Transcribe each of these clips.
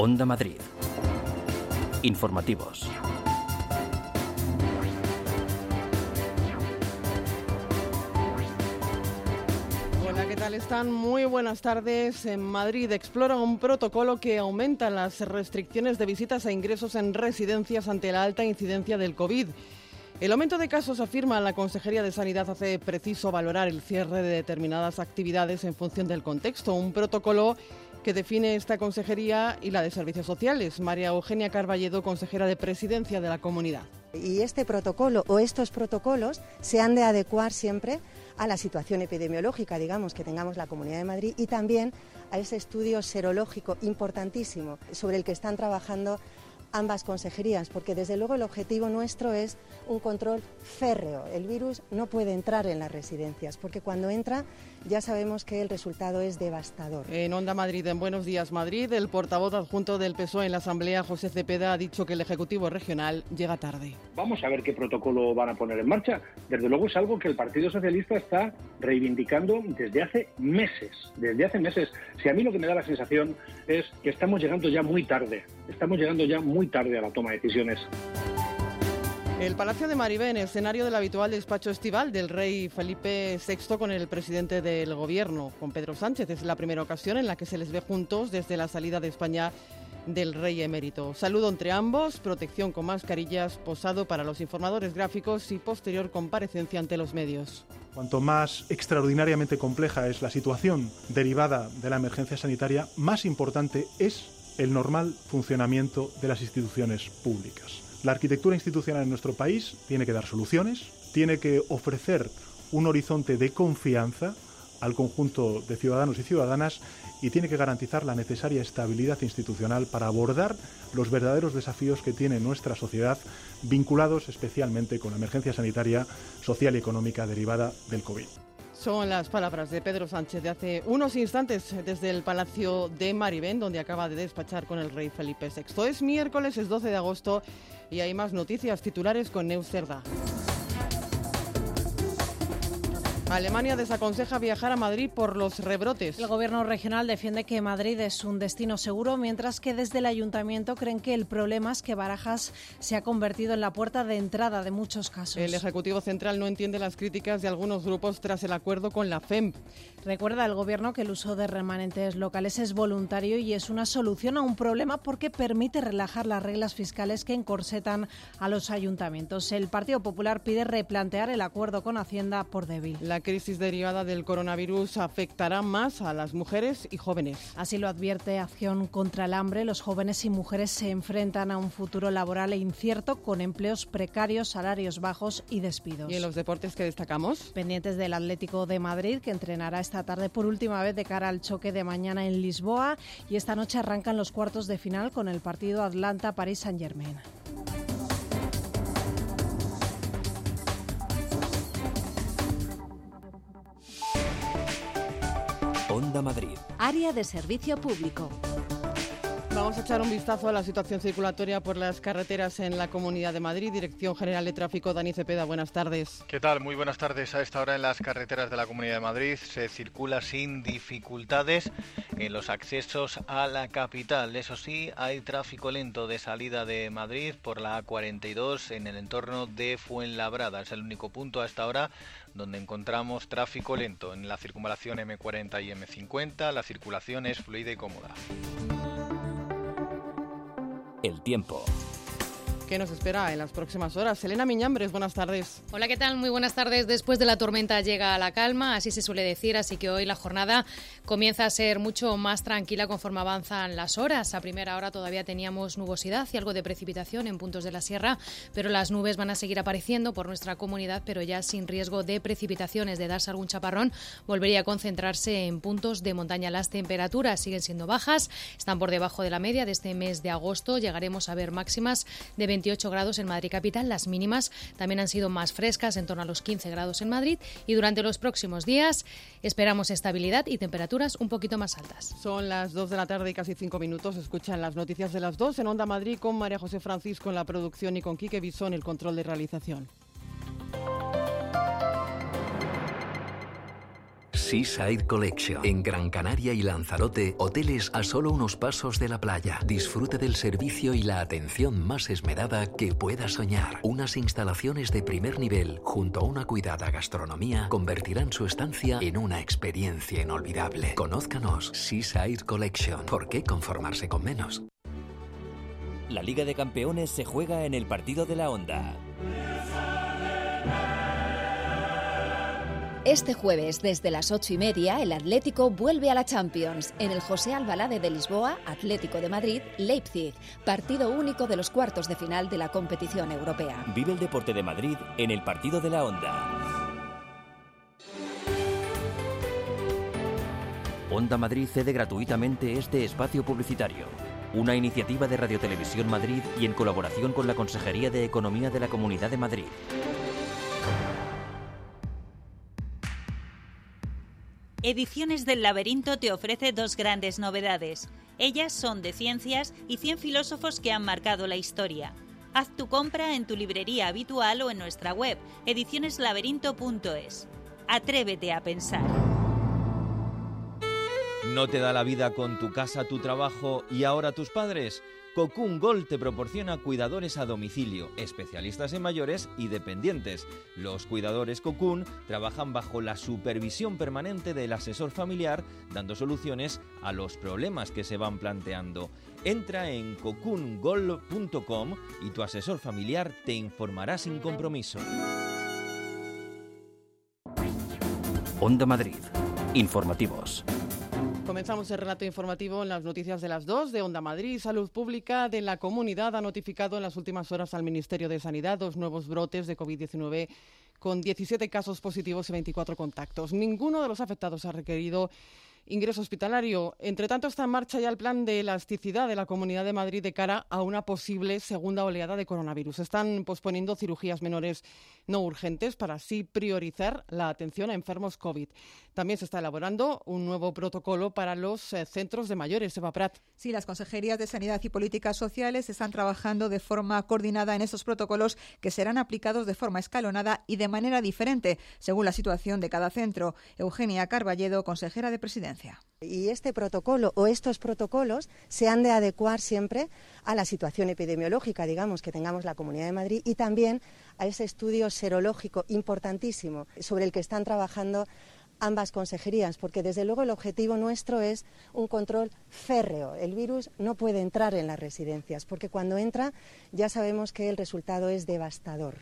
Onda Madrid. Informativos. Hola, ¿qué tal están? Muy buenas tardes. En Madrid explora un protocolo que aumenta las restricciones de visitas e ingresos en residencias ante la alta incidencia del COVID. El aumento de casos, afirma la Consejería de Sanidad, hace preciso valorar el cierre de determinadas actividades en función del contexto. Un protocolo que define esta consejería y la de Servicios Sociales. María Eugenia Carballedo, consejera de Presidencia de la Comunidad. Y este protocolo o estos protocolos se han de adecuar siempre a la situación epidemiológica, digamos, que tengamos la Comunidad de Madrid y también a ese estudio serológico importantísimo sobre el que están trabajando ambas consejerías, porque desde luego el objetivo nuestro es un control férreo. El virus no puede entrar en las residencias, porque cuando entra ya sabemos que el resultado es devastador. En Onda Madrid, en Buenos Días Madrid, el portavoz adjunto del PSOE en la Asamblea, José Cepeda, ha dicho que el Ejecutivo Regional llega tarde. Vamos a ver qué protocolo van a poner en marcha. Desde luego es algo que el Partido Socialista está reivindicando desde hace meses, desde hace meses. Si a mí lo que me da la sensación es que estamos llegando ya muy tarde, estamos llegando ya muy tarde a la toma de decisiones. El Palacio de Maribén, escenario del habitual despacho estival del rey Felipe VI con el presidente del gobierno, con Pedro Sánchez. Es la primera ocasión en la que se les ve juntos desde la salida de España del rey emérito. Saludo entre ambos, protección con mascarillas, posado para los informadores gráficos y posterior comparecencia ante los medios. Cuanto más extraordinariamente compleja es la situación derivada de la emergencia sanitaria, más importante es el normal funcionamiento de las instituciones públicas. La arquitectura institucional en nuestro país tiene que dar soluciones, tiene que ofrecer un horizonte de confianza al conjunto de ciudadanos y ciudadanas y tiene que garantizar la necesaria estabilidad institucional para abordar los verdaderos desafíos que tiene nuestra sociedad vinculados especialmente con la emergencia sanitaria, social y económica derivada del COVID. Son las palabras de Pedro Sánchez de hace unos instantes desde el Palacio de Maribén, donde acaba de despachar con el rey Felipe VI. Es miércoles, es 12 de agosto y hay más noticias titulares con Neus Cerda. Alemania desaconseja viajar a Madrid por los rebrotes. El gobierno regional defiende que Madrid es un destino seguro, mientras que desde el ayuntamiento creen que el problema es que Barajas se ha convertido en la puerta de entrada de muchos casos. El Ejecutivo Central no entiende las críticas de algunos grupos tras el acuerdo con la FEMP. Recuerda el gobierno que el uso de remanentes locales es voluntario y es una solución a un problema porque permite relajar las reglas fiscales que encorsetan a los ayuntamientos. El Partido Popular pide replantear el acuerdo con Hacienda por débil. La crisis derivada del coronavirus afectará más a las mujeres y jóvenes. Así lo advierte Acción contra el Hambre. Los jóvenes y mujeres se enfrentan a un futuro laboral incierto con empleos precarios, salarios bajos y despidos. ¿Y en los deportes que destacamos? Pendientes del Atlético de Madrid, que entrenará esta tarde por última vez de cara al choque de mañana en Lisboa. Y esta noche arrancan los cuartos de final con el partido Atlanta-París-Saint-Germain. Área de servicio público. Vamos a echar un vistazo a la situación circulatoria por las carreteras en la Comunidad de Madrid. Dirección General de Tráfico, Dani Cepeda, buenas tardes. ¿Qué tal? Muy buenas tardes. A esta hora en las carreteras de la Comunidad de Madrid se circula sin dificultades en los accesos a la capital. Eso sí, hay tráfico lento de salida de Madrid por la A42 en el entorno de Fuenlabrada. Es el único punto a esta hora donde encontramos tráfico lento. En la circunvalación M40 y M50 la circulación es fluida y cómoda. El tiempo. ¿Qué nos espera en las próximas horas? Elena Miñambres, buenas tardes. Hola, ¿qué tal? Muy buenas tardes. Después de la tormenta llega la calma, así se suele decir, así que hoy la jornada comienza a ser mucho más tranquila conforme avanzan las horas. A primera hora todavía teníamos nubosidad y algo de precipitación en puntos de la sierra, pero las nubes van a seguir apareciendo por nuestra comunidad, pero ya sin riesgo de precipitaciones, de darse algún chaparrón, volvería a concentrarse en puntos de montaña. Las temperaturas siguen siendo bajas, están por debajo de la media de este mes de agosto. Llegaremos a ver máximas de 28 grados en Madrid capital. Las mínimas también han sido más frescas, en torno a los 15 grados en Madrid. Y durante los próximos días esperamos estabilidad y un poquito más altas. Son las 2 de la tarde y casi 5 minutos. Escuchan las noticias de las 2 en Onda Madrid con María José Francisco en la producción y con Quique Bisón el control de realización. Seaside Collection. En Gran Canaria y Lanzarote, hoteles a solo unos pasos de la playa. Disfrute del servicio y la atención más esmerada que pueda soñar. Unas instalaciones de primer nivel, junto a una cuidada gastronomía, convertirán su estancia en una experiencia inolvidable. Conózcanos Seaside Collection. ¿Por qué conformarse con menos? La Liga de Campeones se juega en el partido de la Onda. Este jueves, desde las ocho y media, el Atlético vuelve a la Champions en el José Albalade de Lisboa, Atlético de Madrid, Leipzig, partido único de los cuartos de final de la competición europea. Vive el deporte de Madrid en el partido de la Onda. Onda Madrid cede gratuitamente este espacio publicitario. Una iniciativa de Radio Televisión Madrid y en colaboración con la Consejería de Economía de la Comunidad de Madrid. Ediciones del Laberinto te ofrece dos grandes novedades. Ellas son de ciencias y 100 filósofos que han marcado la historia. Haz tu compra en tu librería habitual o en nuestra web, edicioneslaberinto.es. Atrévete a pensar. ¿No te da la vida con tu casa, tu trabajo y ahora tus padres? Cocoon Gold te proporciona cuidadores a domicilio, especialistas en mayores y dependientes. Los cuidadores Cocoon trabajan bajo la supervisión permanente del asesor familiar, dando soluciones a los problemas que se van planteando. Entra en cocoongold.com y tu asesor familiar te informará sin compromiso. Onda Madrid. Informativos. Comenzamos el relato informativo en las noticias de las dos de Onda Madrid. Salud Pública de la Comunidad ha notificado en las últimas horas al Ministerio de Sanidad dos nuevos brotes de COVID-19 con 17 casos positivos y 24 contactos. Ninguno de los afectados ha requerido ingreso hospitalario. Entre tanto, está en marcha ya el plan de elasticidad de la Comunidad de Madrid de cara a una posible segunda oleada de coronavirus. Están posponiendo cirugías menores no urgentes para así priorizar la atención a enfermos COVID. También se está elaborando un nuevo protocolo para los eh, centros de mayores. Eva Prat. Sí, las consejerías de Sanidad y Políticas Sociales están trabajando de forma coordinada en esos protocolos que serán aplicados de forma escalonada y de manera diferente según la situación de cada centro. Eugenia Carballedo, consejera de Presidencia. Y este protocolo o estos protocolos se han de adecuar siempre a la situación epidemiológica, digamos, que tengamos la Comunidad de Madrid y también a ese estudio serológico importantísimo sobre el que están trabajando ambas consejerías, porque desde luego el objetivo nuestro es un control férreo. El virus no puede entrar en las residencias, porque cuando entra ya sabemos que el resultado es devastador.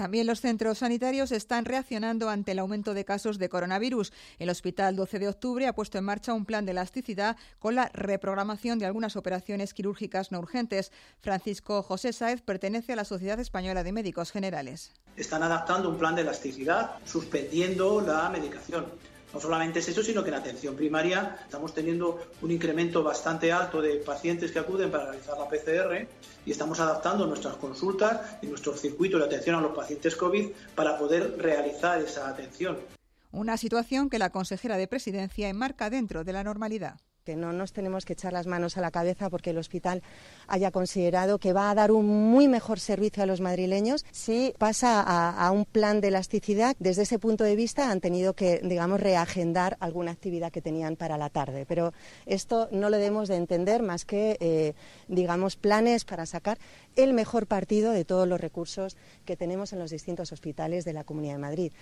También los centros sanitarios están reaccionando ante el aumento de casos de coronavirus. El Hospital 12 de Octubre ha puesto en marcha un plan de elasticidad con la reprogramación de algunas operaciones quirúrgicas no urgentes. Francisco José Sáez pertenece a la Sociedad Española de Médicos Generales. Están adaptando un plan de elasticidad, suspendiendo la medicación. No solamente es eso, sino que en atención primaria estamos teniendo un incremento bastante alto de pacientes que acuden para realizar la PCR y estamos adaptando nuestras consultas y nuestro circuito de atención a los pacientes COVID para poder realizar esa atención. Una situación que la consejera de Presidencia enmarca dentro de la normalidad que no nos tenemos que echar las manos a la cabeza porque el hospital haya considerado que va a dar un muy mejor servicio a los madrileños si pasa a, un plan de elasticidad. Desde ese punto de vista han tenido que, digamos, reagendar alguna actividad que tenían para la tarde. Pero esto no lo debemos de entender más que, eh, digamos, planes para sacar el mejor partido de todos los recursos que tenemos en los distintos hospitales de la Comunidad de Madrid.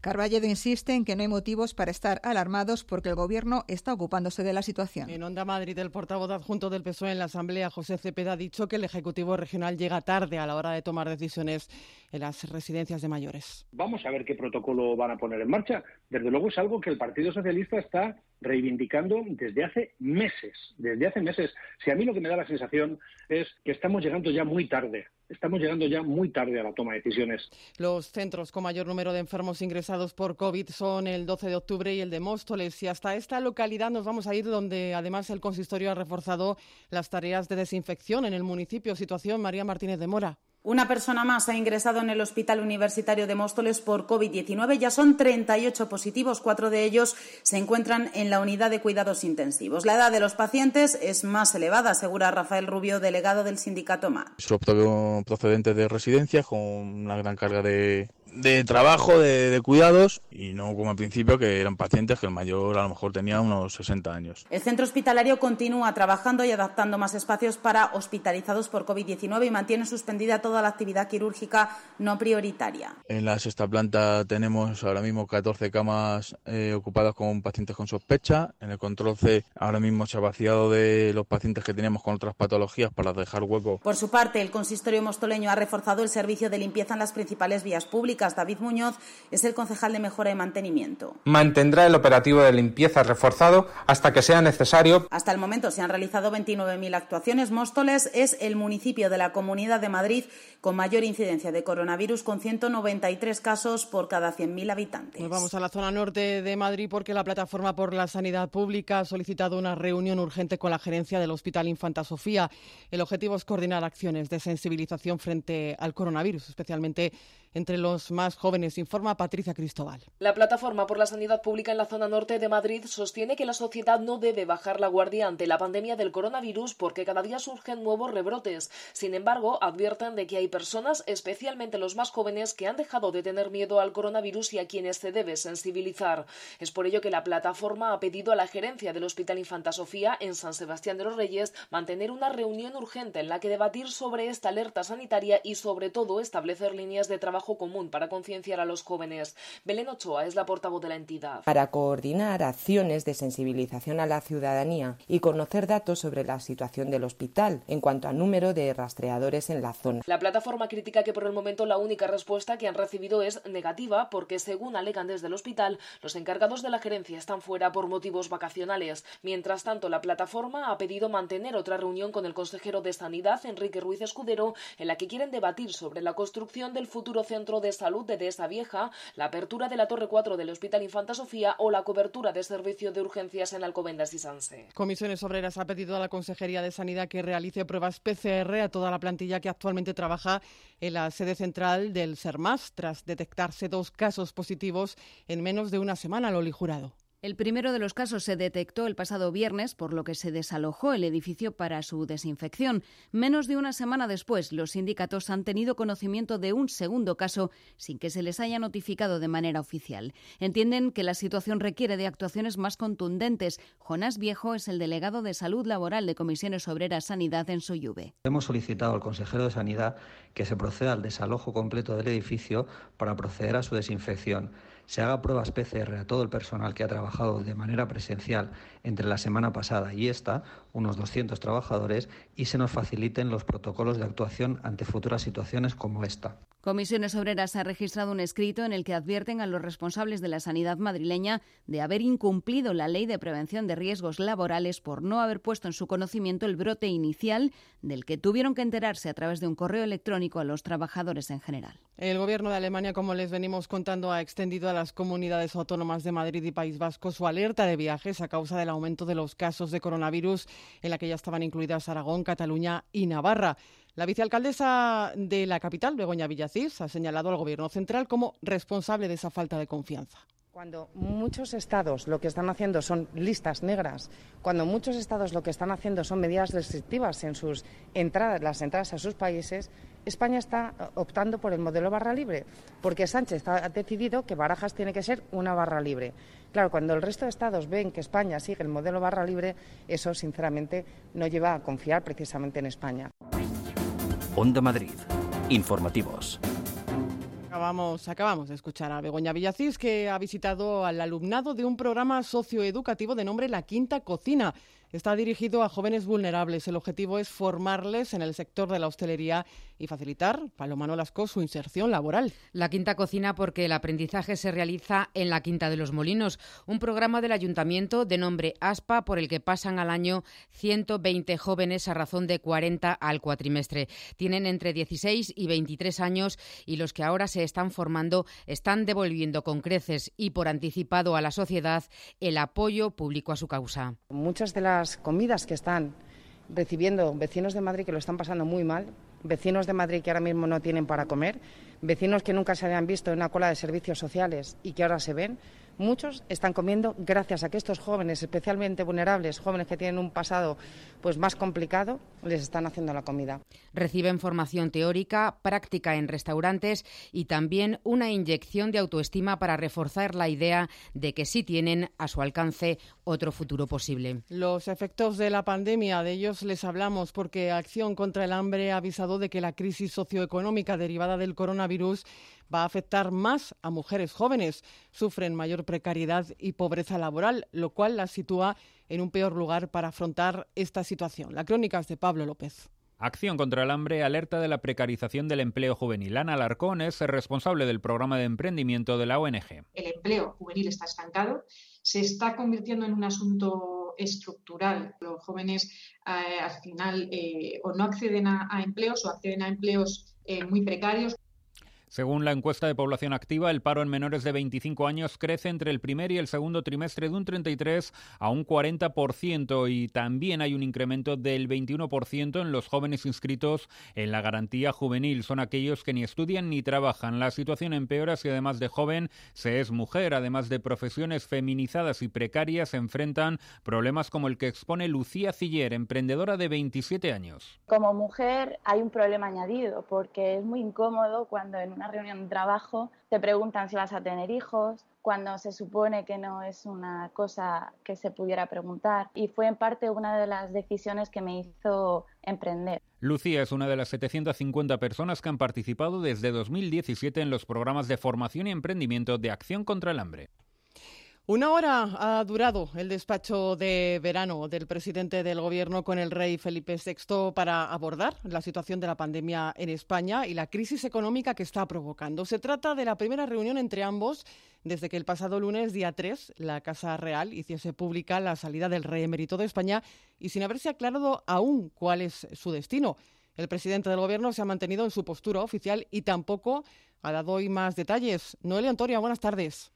Carballedo insiste en que no hay motivos para estar alarmados porque el Gobierno está ocupándose de la situación. En Onda Madrid, el portavoz adjunto del PSOE en la Asamblea, José Cepeda, ha dicho que el Ejecutivo Regional llega tarde a la hora de tomar decisiones en las residencias de mayores. Vamos a ver qué protocolo van a poner en marcha. Desde luego es algo que el Partido Socialista está reivindicando desde hace meses, desde hace meses. Si a mí lo que me da la sensación es que estamos llegando ya muy tarde estamos llegando ya muy tarde a la toma de decisiones. Los centros con mayor número de enfermos ingresados por COVID son el 12 de octubre y el de Móstoles. Y hasta esta localidad nos vamos a ir donde además el consistorio ha reforzado las tareas de desinfección en el municipio. Situación María Martínez de Mora. Una persona más ha ingresado en el Hospital Universitario de Móstoles por COVID-19. Ya son 38 positivos, cuatro de ellos se encuentran en la unidad de cuidados intensivos. La edad de los pacientes es más elevada, asegura Rafael Rubio, delegado del sindicato. Son procedentes de residencias con una gran carga de, de trabajo, de, cuidados y no como al principio que eran pacientes que el mayor a lo mejor tenía unos 60 años. El centro hospitalario continúa trabajando y adaptando más espacios para hospitalizados por COVID-19 y mantiene suspendida toda la actividad quirúrgica no prioritaria. En la sexta planta tenemos ahora mismo 14 camas eh, ocupadas con pacientes con sospecha. En el control C ahora mismo se ha vaciado de los pacientes que teníamos con otras patologías para dejar hueco. Por su parte, el consistorio mostoleño ha reforzado el servicio de limpieza en las principales vías públicas David Muñoz es el concejal de mejora y mantenimiento. Mantendrá el operativo de limpieza reforzado hasta que sea necesario. Hasta el momento se han realizado 29.000 actuaciones. Móstoles es el municipio de la Comunidad de Madrid con mayor incidencia de coronavirus, con 193 casos por cada 100.000 habitantes. Nos vamos a la zona norte de Madrid porque la Plataforma por la Sanidad Pública ha solicitado una reunión urgente con la gerencia del Hospital Infanta Sofía. El objetivo es coordinar acciones de sensibilización frente al coronavirus, especialmente entre los más jóvenes, informa Patricia Cristóbal. La Plataforma por la Sanidad Pública en la zona norte de Madrid sostiene que la sociedad no debe bajar la guardia ante la pandemia del coronavirus porque cada día surgen nuevos rebrotes. Sin embargo, advierten de que hay personas, especialmente los más jóvenes, que han dejado de tener miedo al coronavirus y a quienes se debe sensibilizar. Es por ello que la plataforma ha pedido a la gerencia del Hospital Infanta Sofía en San Sebastián de los Reyes mantener una reunión urgente en la que debatir sobre esta alerta sanitaria y sobre todo establecer líneas de trabajo común para concienciar a los jóvenes. Belén Ochoa es la portavoz de la entidad. Para coordinar acciones de sensibilización a la ciudadanía y conocer datos sobre la situación del hospital en cuanto al número de rastreadores en la zona. La plataforma critica que por el momento la única respuesta que han recibido es negativa porque según alegan desde el hospital, los encargados de la gerencia están fuera por motivos vacacionales. Mientras tanto, la plataforma ha pedido mantener otra reunión con el consejero de Sanidad, Enrique Ruiz Escudero, en la que quieren debatir sobre la construcción del futuro Centro de Salud de Dehesa Vieja, la apertura de la Torre 4 del Hospital Infanta Sofía o la cobertura de servicio de urgencias en Alcobendas y Sanse. Comisiones Obreras ha pedido a la Consejería de Sanidad que realice pruebas PCR a toda la plantilla que actualmente trabaja en la sede central del SERMAS tras detectarse dos casos positivos en menos de una semana, Loli Jurado. El primero de los casos se detectó el pasado viernes, por lo que se desalojó el edificio para su desinfección. Menos de una semana después, los sindicatos han tenido conocimiento de un segundo caso sin que se les haya notificado de manera oficial. Entienden que la situación requiere de actuaciones más contundentes. Jonás Viejo es el delegado de Salud Laboral de Comisiones Obreras Sanidad en Soyuve. Hemos solicitado al consejero de Sanidad que se proceda al desalojo completo del edificio para proceder a su desinfección se haga pruebas PCR a todo el personal que ha trabajado de manera presencial entre la semana pasada y esta, unos 200 trabajadores, y se nos faciliten los protocolos de actuación ante futuras situaciones como esta. Comisiones Obreras ha registrado un escrito en el que advierten a los responsables de la sanidad madrileña de haber incumplido la ley de prevención de riesgos laborales por no haber puesto en su conocimiento el brote inicial del que tuvieron que enterarse a través de un correo electrónico a los trabajadores en general. El Gobierno de Alemania, como les venimos contando, ha extendido a las comunidades autónomas de Madrid y País Vasco su alerta de viajes a causa del aumento de los casos de coronavirus en la que ya estaban incluidas Aragón, Cataluña y Navarra. La vicealcaldesa de la capital, Begoña Villacís, ha señalado al Gobierno central como responsable de esa falta de confianza. Cuando muchos estados lo que están haciendo son listas negras, cuando muchos estados lo que están haciendo son medidas restrictivas en sus entradas, las entradas a sus países, España está optando por el modelo barra libre, porque Sánchez ha decidido que Barajas tiene que ser una barra libre. Claro, cuando el resto de estados ven que España sigue el modelo barra libre, eso sinceramente no lleva a confiar precisamente en España. Onda Madrid. Informativos. Acabamos, acabamos de escuchar a Begoña Villacís, que ha visitado al alumnado de un programa socioeducativo de nombre La Quinta Cocina. Está dirigido a jóvenes vulnerables. El objetivo es formarles en el sector de la hostelería y facilitar, Paloma Nolasco, su inserción laboral. La Quinta Cocina porque el aprendizaje se realiza en la Quinta de los Molinos, un programa del ayuntamiento de nombre ASPA por el que pasan al año 120 jóvenes a razón de 40 al cuatrimestre. Tienen entre 16 y 23 años y los que ahora se están formando están devolviendo con creces y por anticipado a la sociedad el apoyo público a su causa. Muchas de las comidas que están recibiendo vecinos de Madrid que lo están pasando muy mal, vecinos de Madrid que ahora mismo no tienen para comer, vecinos que nunca se habían visto en una cola de servicios sociales y que ahora se ven, Muchos están comiendo gracias a que estos jóvenes, especialmente vulnerables, jóvenes que tienen un pasado pues más complicado, les están haciendo la comida. Reciben formación teórica, práctica en restaurantes y también una inyección de autoestima para reforzar la idea de que sí tienen a su alcance otro futuro posible. Los efectos de la pandemia, de ellos les hablamos porque Acción contra el Hambre ha avisado de que la crisis socioeconómica derivada del coronavirus va a afectar más a mujeres jóvenes. Sufren mayor precariedad y pobreza laboral, lo cual las sitúa en un peor lugar para afrontar esta situación. La crónica es de Pablo López. Acción contra el hambre alerta de la precarización del empleo juvenil. Ana Alarcón es responsable del programa de emprendimiento de la ONG. El empleo juvenil está estancado, se está convirtiendo en un asunto estructural. Los jóvenes eh, al final eh, o no acceden a, empleos o acceden a empleos eh, muy precarios. Según la encuesta de población activa, el paro en menores de 25 años crece entre el primer y el segundo trimestre de un 33 a un 40% y también hay un incremento del 21% en los jóvenes inscritos en la garantía juvenil. Son aquellos que ni estudian ni trabajan. La situación empeora si además de joven se es mujer. Además de profesiones feminizadas y precarias, se enfrentan problemas como el que expone Lucía Ciller, emprendedora de 27 años. Como mujer hay un problema añadido porque es muy incómodo cuando en una reunión de trabajo te preguntan si vas a tener hijos, cuando se supone que no es una cosa que se pudiera preguntar. Y fue en parte una de las decisiones que me hizo emprender. Lucía es una de las 750 personas que han participado desde 2017 en los programas de formación y emprendimiento de Acción contra el Hambre. Una hora ha durado el despacho de verano del presidente del Gobierno con el rey Felipe VI para abordar la situación de la pandemia en España y la crisis económica que está provocando. Se trata de la primera reunión entre ambos desde que el pasado lunes, día 3, la Casa Real hiciese pública la salida del rey emérito de España y sin haberse aclarado aún cuál es su destino. El presidente del Gobierno se ha mantenido en su postura oficial y tampoco ha dado hoy más detalles. Noelia Antoria, buenas tardes.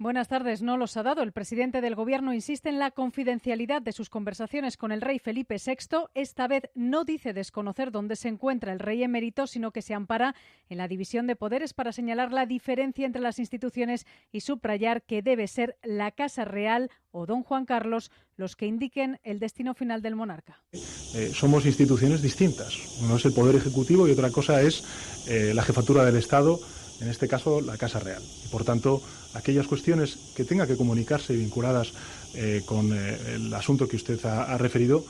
Buenas tardes. No los ha dado. El presidente del Gobierno insiste en la confidencialidad de sus conversaciones con el rey Felipe VI. Esta vez no dice desconocer dónde se encuentra el rey emérito, sino que se ampara en la división de poderes para señalar la diferencia entre las instituciones y subrayar que debe ser la Casa Real o don Juan Carlos los que indiquen el destino final del monarca. Eh, somos instituciones distintas. Uno es el Poder Ejecutivo y otra cosa es eh, la jefatura del Estado, en este caso la Casa Real. Y por tanto, aquellas cuestiones que tenga que comunicarse vinculadas eh, con eh, el asunto que usted ha, referido,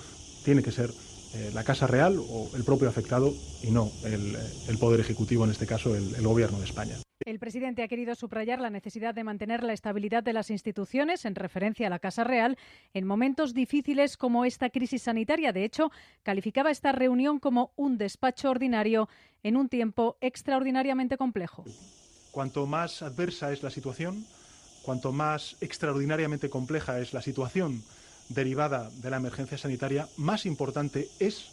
tiene que ser eh, la Casa Real o el propio afectado y no el, Poder Ejecutivo, en este caso el, el Gobierno de España. El presidente ha querido subrayar la necesidad de mantener la estabilidad de las instituciones en referencia a la Casa Real en momentos difíciles como esta crisis sanitaria. De hecho, calificaba esta reunión como un despacho ordinario en un tiempo extraordinariamente complejo. Cuanto más adversa es la situación, cuanto más extraordinariamente compleja es la situación derivada de la emergencia sanitaria, más importante es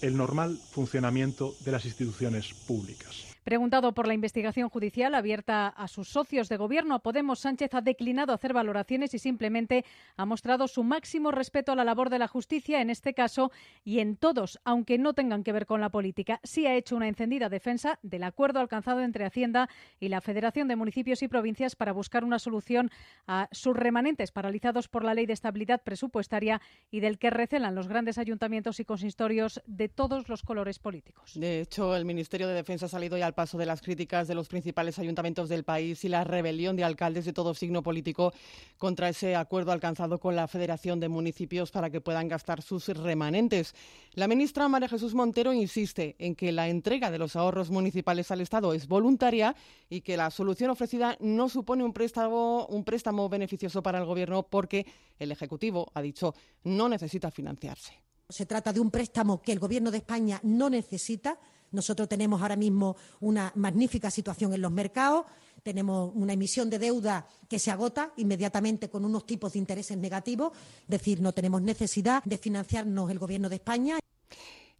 el normal funcionamiento de las instituciones públicas. Preguntado por la investigación judicial abierta a sus socios de gobierno, Podemos Sánchez ha declinado hacer valoraciones y simplemente ha mostrado su máximo respeto a la labor de la justicia en este caso y en todos, aunque no tengan que ver con la política. Sí ha hecho una encendida defensa del acuerdo alcanzado entre Hacienda y la Federación de Municipios y Provincias para buscar una solución a sus remanentes paralizados por la Ley de Estabilidad Presupuestaria y del que recelan los grandes ayuntamientos y consistorios de todos los colores políticos. De hecho, el Ministerio de Defensa ha salido ya al paso de las críticas de los principales ayuntamientos del país y la rebelión de alcaldes de todo signo político contra ese acuerdo alcanzado con la Federación de Municipios para que puedan gastar sus remanentes. La ministra María Jesús Montero insiste en que la entrega de los ahorros municipales al Estado es voluntaria y que la solución ofrecida no supone un préstamo, un préstamo beneficioso para el Gobierno porque el Ejecutivo, ha dicho, no necesita financiarse. Se trata de un préstamo que el Gobierno de España no necesita nosotros tenemos ahora mismo una magnífica situación en los mercados, tenemos una emisión de deuda que se agota inmediatamente con unos tipos de intereses negativos, es decir, no tenemos necesidad de financiarnos el Gobierno de España.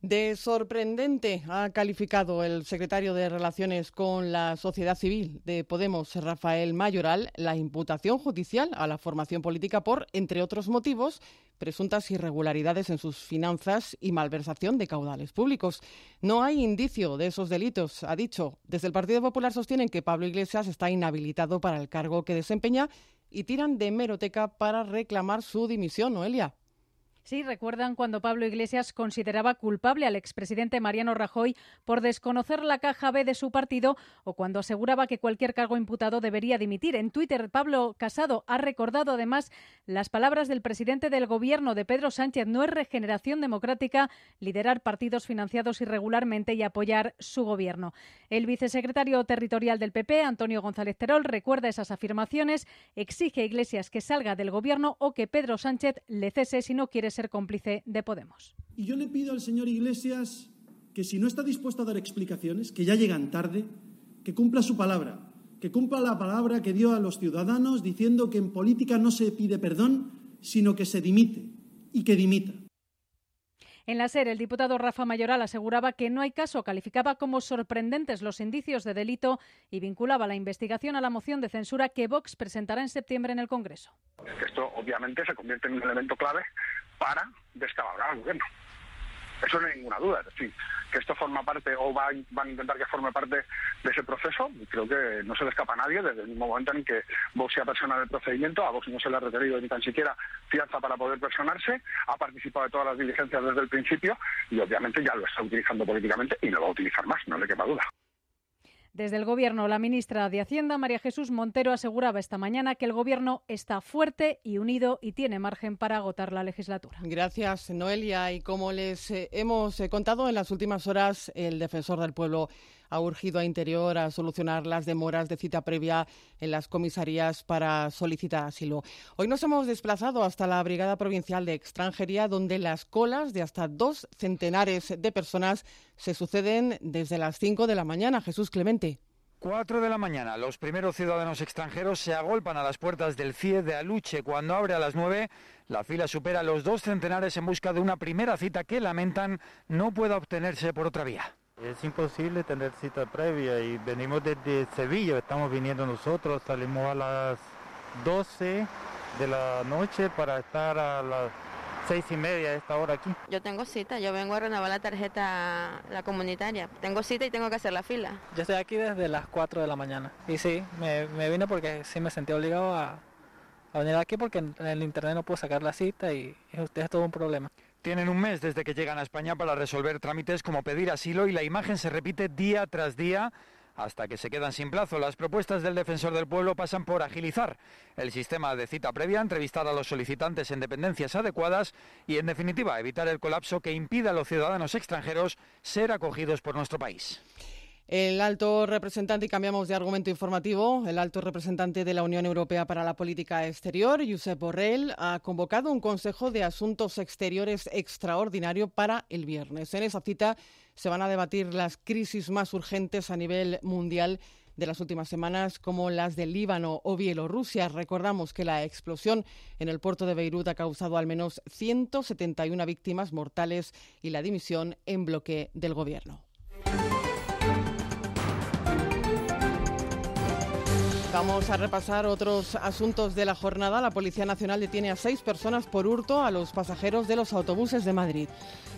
De sorprendente ha calificado el secretario de Relaciones con la Sociedad Civil de Podemos, Rafael Mayoral, la imputación judicial a la formación política por, entre otros motivos, presuntas irregularidades en sus finanzas y malversación de caudales públicos. No hay indicio de esos delitos, ha dicho. Desde el Partido Popular sostienen que Pablo Iglesias está inhabilitado para el cargo que desempeña y tiran de meroteca para reclamar su dimisión, Noelia. Sí, recuerdan cuando Pablo Iglesias consideraba culpable al expresidente Mariano Rajoy por desconocer la caja B de su partido o cuando aseguraba que cualquier cargo imputado debería dimitir. En Twitter, Pablo Casado ha recordado además las palabras del presidente del gobierno de Pedro Sánchez. No es regeneración democrática liderar partidos financiados irregularmente y apoyar su gobierno. El vicesecretario territorial del PP, Antonio González Terol, recuerda esas afirmaciones, exige a Iglesias que salga del gobierno o que Pedro Sánchez le cese si no quiere cómplice de Podemos. Y yo le pido al señor Iglesias que si no está dispuesto a dar explicaciones, que ya llegan tarde, que cumpla su palabra, que cumpla la palabra que dio a los ciudadanos diciendo que en política no se pide perdón, sino que se dimite y que dimita. En la SER, el diputado Rafa Mayoral aseguraba que no hay caso, calificaba como sorprendentes los indicios de delito y vinculaba la investigación a la moción de censura que Vox presentará en septiembre en el Congreso. Esto obviamente se convierte en un elemento clave para descabalgar al gobierno. Eso no hay ninguna duda. Es decir, que esto forma parte o va, van a intentar que forme parte de ese proceso, creo que no se le escapa a nadie desde el mismo momento en que Vox sea persona del procedimiento, a Vox no se le ha requerido ni tan siquiera fianza para poder personarse, ha participado de todas las diligencias desde el principio y obviamente ya lo está utilizando políticamente y no lo va a utilizar más, no le quepa duda. Desde el Gobierno, la ministra de Hacienda, María Jesús Montero, aseguraba esta mañana que el Gobierno está fuerte y unido y tiene margen para agotar la legislatura. Gracias, Noelia. Y como les eh, hemos eh, contado en las últimas horas, el defensor del pueblo ha urgido a Interior a solucionar las demoras de cita previa en las comisarías para solicitar asilo. Hoy nos hemos desplazado hasta la Brigada Provincial de Extranjería, donde las colas de hasta dos centenares de personas se suceden desde las cinco de la mañana. Jesús Clemente. 4 de la mañana, los primeros ciudadanos extranjeros se agolpan a las puertas del CIE de Aluche. Cuando abre a las 9, la fila supera los dos centenares en busca de una primera cita que lamentan no pueda obtenerse por otra vía. Es imposible tener cita previa y venimos desde Sevilla, estamos viniendo nosotros, salimos a las 12 de la noche para estar a las seis y media de esta hora aquí. Yo tengo cita, yo vengo a renovar la tarjeta, la comunitaria. Tengo cita y tengo que hacer la fila. Yo estoy aquí desde las 4 de la mañana. Y sí, me, me vine porque sí me sentí obligado a, a venir aquí porque en el internet no puedo sacar la cita y, y usted es todo un problema. Tienen un mes desde que llegan a España para resolver trámites como pedir asilo y la imagen se repite día tras día hasta que se quedan sin plazo. Las propuestas del defensor del pueblo pasan por agilizar el sistema de cita previa, entrevistar a los solicitantes en dependencias adecuadas y, en definitiva, evitar el colapso que impida a los ciudadanos extranjeros ser acogidos por nuestro país. El alto representante, y cambiamos de argumento informativo, el alto representante de la Unión Europea para la Política Exterior, Josep Borrell, ha convocado un Consejo de Asuntos Exteriores extraordinario para el viernes. En esa cita se van a debatir las crisis más urgentes a nivel mundial de las últimas semanas, como las del Líbano o Bielorrusia. Recordamos que la explosión en el puerto de Beirut ha causado al menos 171 víctimas mortales y la dimisión en bloque del gobierno. Vamos a repasar otros asuntos de la jornada. La Policía Nacional detiene a seis personas por hurto a los pasajeros de los autobuses de Madrid.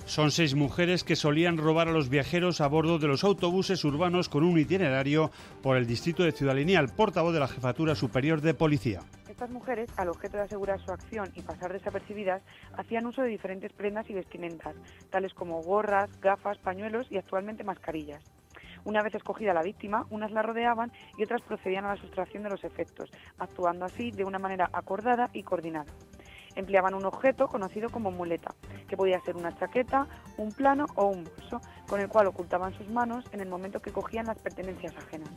Son seis mujeres que solían robar a los viajeros a bordo de los autobuses urbanos con un itinerario por el distrito de Ciudad Lineal, portavoz de la Jefatura Superior de Policía. Estas mujeres, al objeto de asegurar su acción y pasar desapercibidas, hacían uso de diferentes prendas y vestimentas, tales como gorras, gafas, pañuelos y actualmente mascarillas. Una vez escogida la víctima, unas la rodeaban y otras procedían a la sustracción de los efectos, actuando así de una manera acordada y coordinada. Empleaban un objeto conocido como muleta, que podía ser una chaqueta, un plano o un bolso, con el cual ocultaban sus manos en el momento que cogían las pertenencias ajenas.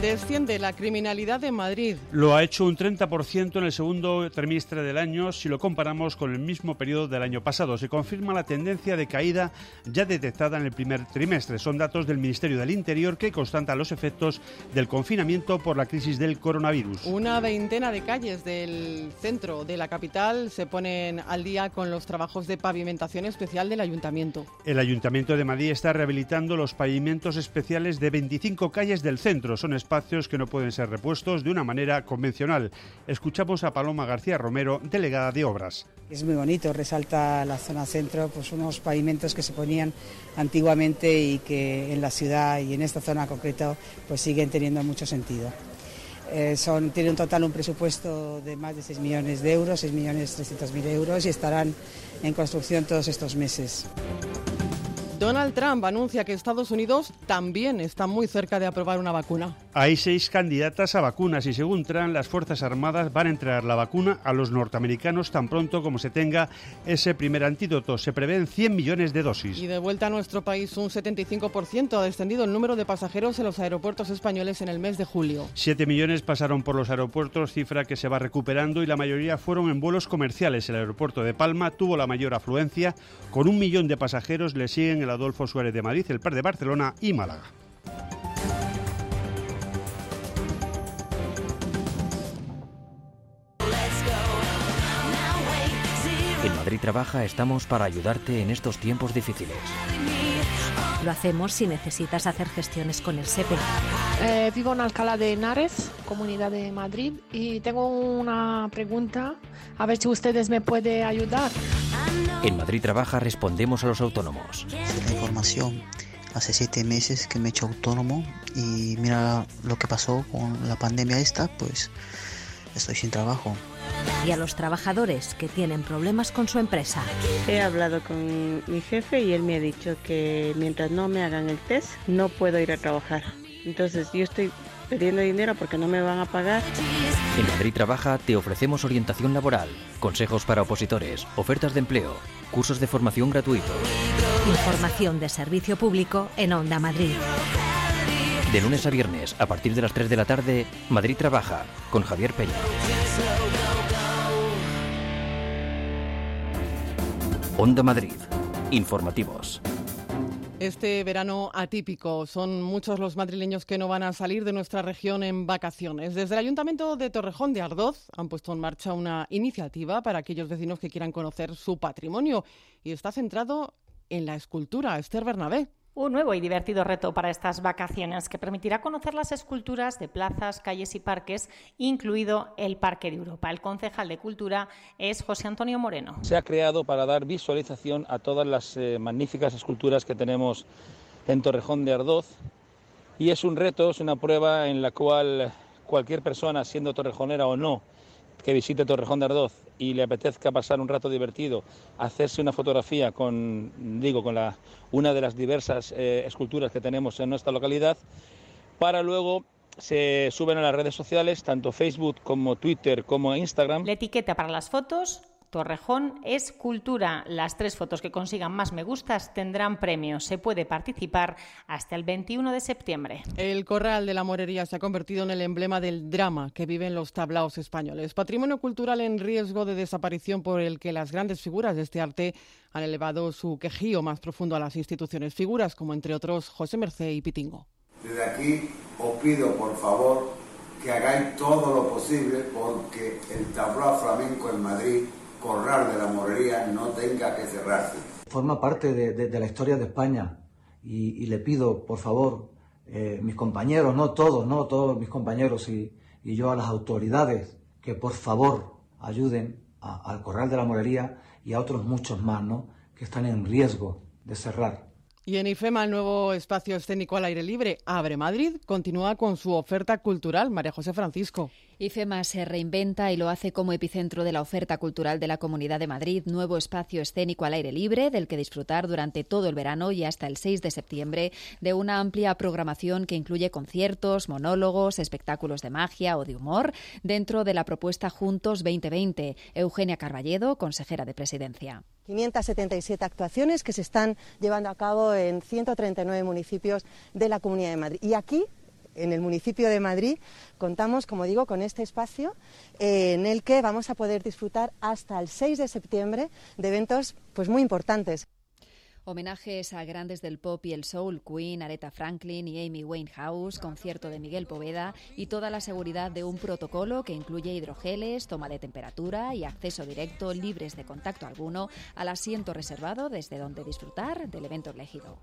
Desciende la criminalidad de Madrid. Lo ha hecho un 30% en el segundo trimestre del año si lo comparamos con el mismo periodo del año pasado. Se confirma la tendencia de caída ya detectada en el primer trimestre. Son datos del Ministerio del Interior que constatan los efectos del confinamiento por la crisis del coronavirus. Una veintena de calles del centro de la capital se ponen al día con los trabajos de pavimentación especial del ayuntamiento. El Ayuntamiento de Madrid está rehabilitando los pavimentos especiales de 25 calles del centro. Son espacios que no pueden ser repuestos de una manera convencional. Escuchamos a Paloma García Romero, delegada de Obras. Es muy bonito, resalta la zona centro, pues unos pavimentos que se ponían antiguamente y que en la ciudad y en esta zona concreta pues siguen teniendo mucho sentido. Eh, son, tiene un total un presupuesto de más de 6 millones de euros, 6.300.000 euros y estarán en construcción todos estos meses. Donald Trump anuncia que Estados Unidos también está muy cerca de aprobar una vacuna. Hay seis candidatas a vacunas y según Trump las Fuerzas Armadas van a entregar la vacuna a los norteamericanos tan pronto como se tenga ese primer antídoto. Se prevén 100 millones de dosis. Y de vuelta a nuestro país, un 75% ha descendido el número de pasajeros en los aeropuertos españoles en el mes de julio. 7 millones pasaron por los aeropuertos, cifra que se va recuperando y la mayoría fueron en vuelos comerciales. El aeropuerto de Palma tuvo la mayor afluencia, con un millón de pasajeros. Le siguen el Adolfo Suárez de Madrid, el Par de Barcelona y Málaga. Madrid Trabaja estamos para ayudarte en estos tiempos difíciles. Lo hacemos si necesitas hacer gestiones con el SEPE. Eh, vivo en Alcalá de Henares, Comunidad de Madrid, y tengo una pregunta, a ver si ustedes me pueden ayudar. En Madrid Trabaja respondemos a los autónomos. La información. Hace siete meses que me he hecho autónomo y mira lo que pasó con la pandemia esta, pues estoy sin trabajo. Y a los trabajadores que tienen problemas con su empresa. He hablado con mi jefe y él me ha dicho que mientras no me hagan el test no puedo ir a trabajar. Entonces yo estoy pidiendo dinero porque no me van a pagar. En Madrid Trabaja te ofrecemos orientación laboral, consejos para opositores, ofertas de empleo, cursos de formación gratuitos. Información de servicio público en Onda Madrid. De lunes a viernes, a partir de las 3 de la tarde, Madrid Trabaja, con Javier Peña. Onda Madrid. Informativos. Este verano atípico son muchos los madrileños que no van a salir de nuestra región en vacaciones. Desde el Ayuntamiento de Torrejón de Ardoz han puesto en marcha una iniciativa para aquellos vecinos que quieran conocer su patrimonio y está centrado en la escultura. Esther Bernabé. Un nuevo y divertido reto para estas vacaciones que permitirá conocer las esculturas de plazas, calles y parques, incluido el Parque de Europa. El concejal de Cultura es José Antonio Moreno. Se ha creado para dar visualización a todas las eh, magníficas esculturas que tenemos en Torrejón de Ardoz y es un reto, es una prueba en la cual cualquier persona, siendo torrejonera o no, que visite Torrejón de Ardoz y le apetezca pasar un rato divertido, hacerse una fotografía con, digo, con la, una de las diversas eh, esculturas que tenemos en nuestra localidad, para luego se suben a las redes sociales, tanto Facebook como Twitter como Instagram. La etiqueta para las fotos Torrejón es cultura. Las tres fotos que consigan más me gustas tendrán premio. Se puede participar hasta el 21 de septiembre. El Corral de la Morería se ha convertido en el emblema del drama que viven los tablaos españoles. Patrimonio cultural en riesgo de desaparición por el que las grandes figuras de este arte han elevado su quejío más profundo a las instituciones. Figuras como, entre otros, José Mercé y Pitingo. Desde aquí os pido, por favor, que hagáis todo lo posible porque el tablao flamenco en Madrid Corral de la Morería no tenga que cerrarse. Forma parte de, la historia de España y, le pido, por favor, eh, mis compañeros, no todos, no todos mis compañeros y, y yo a las autoridades, que por favor ayuden al Corral de la Morería y a otros muchos más, ¿no? Que están en riesgo de cerrar. Y en IFEMA, el nuevo espacio escénico al aire libre, Abre Madrid, continúa con su oferta cultural. María José Francisco. IFEMA se reinventa y lo hace como epicentro de la oferta cultural de la Comunidad de Madrid, nuevo espacio escénico al aire libre del que disfrutar durante todo el verano y hasta el 6 de septiembre de una amplia programación que incluye conciertos, monólogos, espectáculos de magia o de humor dentro de la propuesta Juntos 2020. Eugenia Carballedo, consejera de Presidencia. 577 actuaciones que se están llevando a cabo en 139 municipios de la Comunidad de Madrid. Y aquí En el municipio de Madrid contamos, como digo, con este espacio eh, en el que vamos a poder disfrutar hasta el 6 de septiembre de eventos pues, muy importantes. Homenajes a grandes del pop y el soul, Queen, Aretha Franklin y Amy Winehouse, concierto de Miguel Poveda y toda la seguridad de un protocolo que incluye hidrogeles, toma de temperatura y acceso directo libres de contacto alguno al asiento reservado desde donde disfrutar del evento elegido.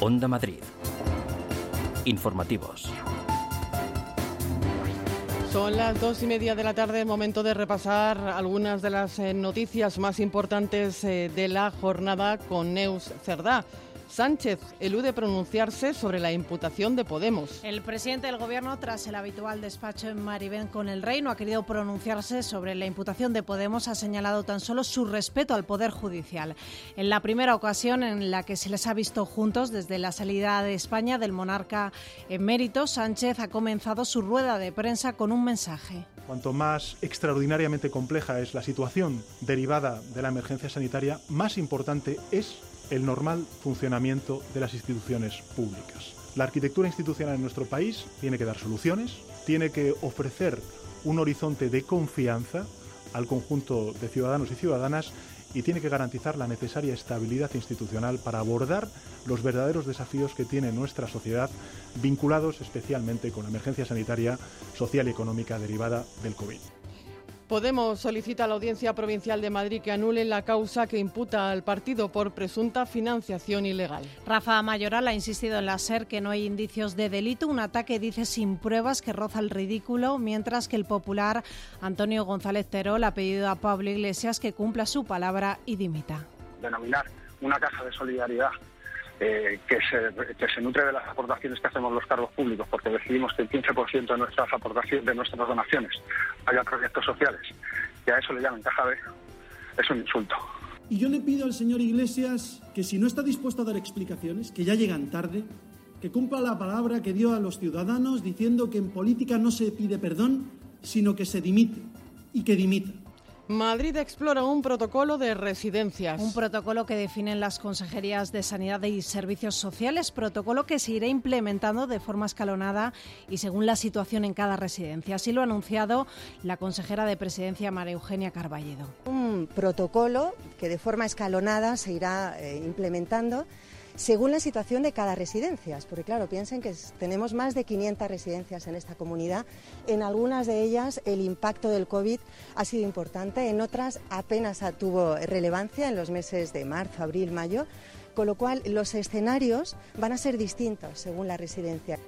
Onda Madrid. Informativos. Son las dos y media de la tarde, momento de repasar algunas de las eh, noticias más importantes eh, de la jornada con Neus Cerdá. Sánchez elude pronunciarse sobre la imputación de Podemos. El presidente del Gobierno, tras el habitual despacho en Maribén con el Rey, no ha querido pronunciarse sobre la imputación de Podemos, ha señalado tan solo su respeto al Poder Judicial. En la primera ocasión en la que se les ha visto juntos desde la salida de España del monarca emérito, Sánchez ha comenzado su rueda de prensa con un mensaje. Cuanto más extraordinariamente compleja es la situación derivada de la emergencia sanitaria, más importante es el normal funcionamiento de las instituciones públicas. La arquitectura institucional en nuestro país tiene que dar soluciones, tiene que ofrecer un horizonte de confianza al conjunto de ciudadanos y ciudadanas y tiene que garantizar la necesaria estabilidad institucional para abordar los verdaderos desafíos que tiene nuestra sociedad vinculados especialmente con la emergencia sanitaria, social y económica derivada del COVID. Podemos solicita a la Audiencia Provincial de Madrid que anule la causa que imputa al partido por presunta financiación ilegal. Rafa Mayoral ha insistido en la SER que no hay indicios de delito, un ataque dice sin pruebas que roza el ridículo, mientras que el popular Antonio González Terol ha pedido a Pablo Iglesias que cumpla su palabra y dimita. Denominar una caja de solidaridad eh, que, se, nutre de las aportaciones que hacemos los cargos públicos, porque decidimos que el 15% de nuestras aportaciones, de nuestras donaciones, haya proyectos sociales, que a eso le llaman caja B, es un insulto. Y yo le pido al señor Iglesias que si no está dispuesto a dar explicaciones, que ya llegan tarde, que cumpla la palabra que dio a los ciudadanos diciendo que en política no se pide perdón, sino que se dimite y que dimita. Madrid explora un protocolo de residencias. Un protocolo que definen las consejerías de Sanidad y Servicios Sociales, protocolo que se irá implementando de forma escalonada y según la situación en cada residencia. Así lo ha anunciado la consejera de Presidencia, María Eugenia Carballedo. Un protocolo que de forma escalonada se irá eh, implementando según la situación de cada residencia, porque claro, piensen que tenemos más de 500 residencias en esta comunidad, en algunas de ellas el impacto del COVID ha sido importante, en otras apenas tuvo relevancia en los meses de marzo, abril, mayo, con lo cual los escenarios van a ser distintos según la residencia.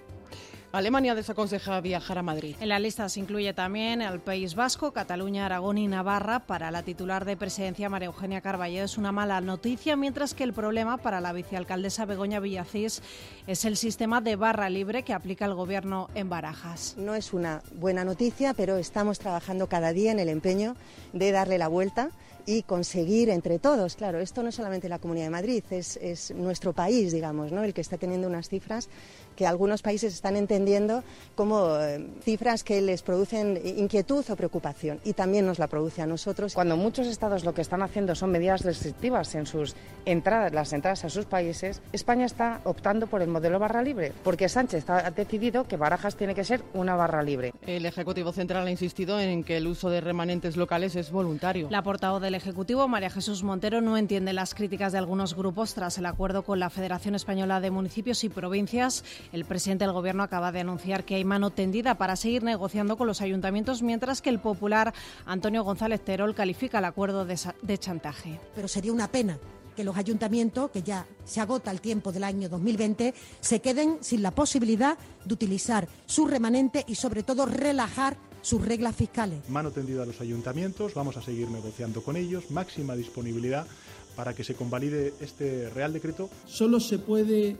Alemania desaconseja viajar a Madrid. En la lista se incluye también el País Vasco, Cataluña, Aragón y Navarra. Para la titular de presidencia, María Eugenia Carballo, es una mala noticia, mientras que el problema para la vicealcaldesa Begoña Villacís es el sistema de barra libre que aplica el Gobierno en Barajas. No es una buena noticia, pero estamos trabajando cada día en el empeño de darle la vuelta y conseguir entre todos, claro, esto no es solamente la Comunidad de Madrid, es, es nuestro país, digamos, ¿no? el que está teniendo unas cifras que algunos países están entendiendo como eh, cifras que les producen inquietud o preocupación y también nos la produce a nosotros. Cuando muchos estados lo que están haciendo son medidas restrictivas en sus entradas, las entradas a sus países, España está optando por el modelo barra libre, porque Sánchez ha decidido que Barajas tiene que ser una barra libre. El Ejecutivo Central ha insistido en que el uso de remanentes locales es voluntario. La portavoz del Ejecutivo, María Jesús Montero, no entiende las críticas de algunos grupos tras el acuerdo con la Federación Española de Municipios y Provincias el presidente del Gobierno acaba de anunciar que hay mano tendida para seguir negociando con los ayuntamientos, mientras que el popular Antonio González Terol califica el acuerdo de, chantaje. Pero sería una pena que los ayuntamientos, que ya se agota el tiempo del año 2020, se queden sin la posibilidad de utilizar su remanente y sobre todo relajar sus reglas fiscales. Mano tendida a los ayuntamientos, vamos a seguir negociando con ellos, máxima disponibilidad para que se convalide este Real Decreto. Solo se puede eh,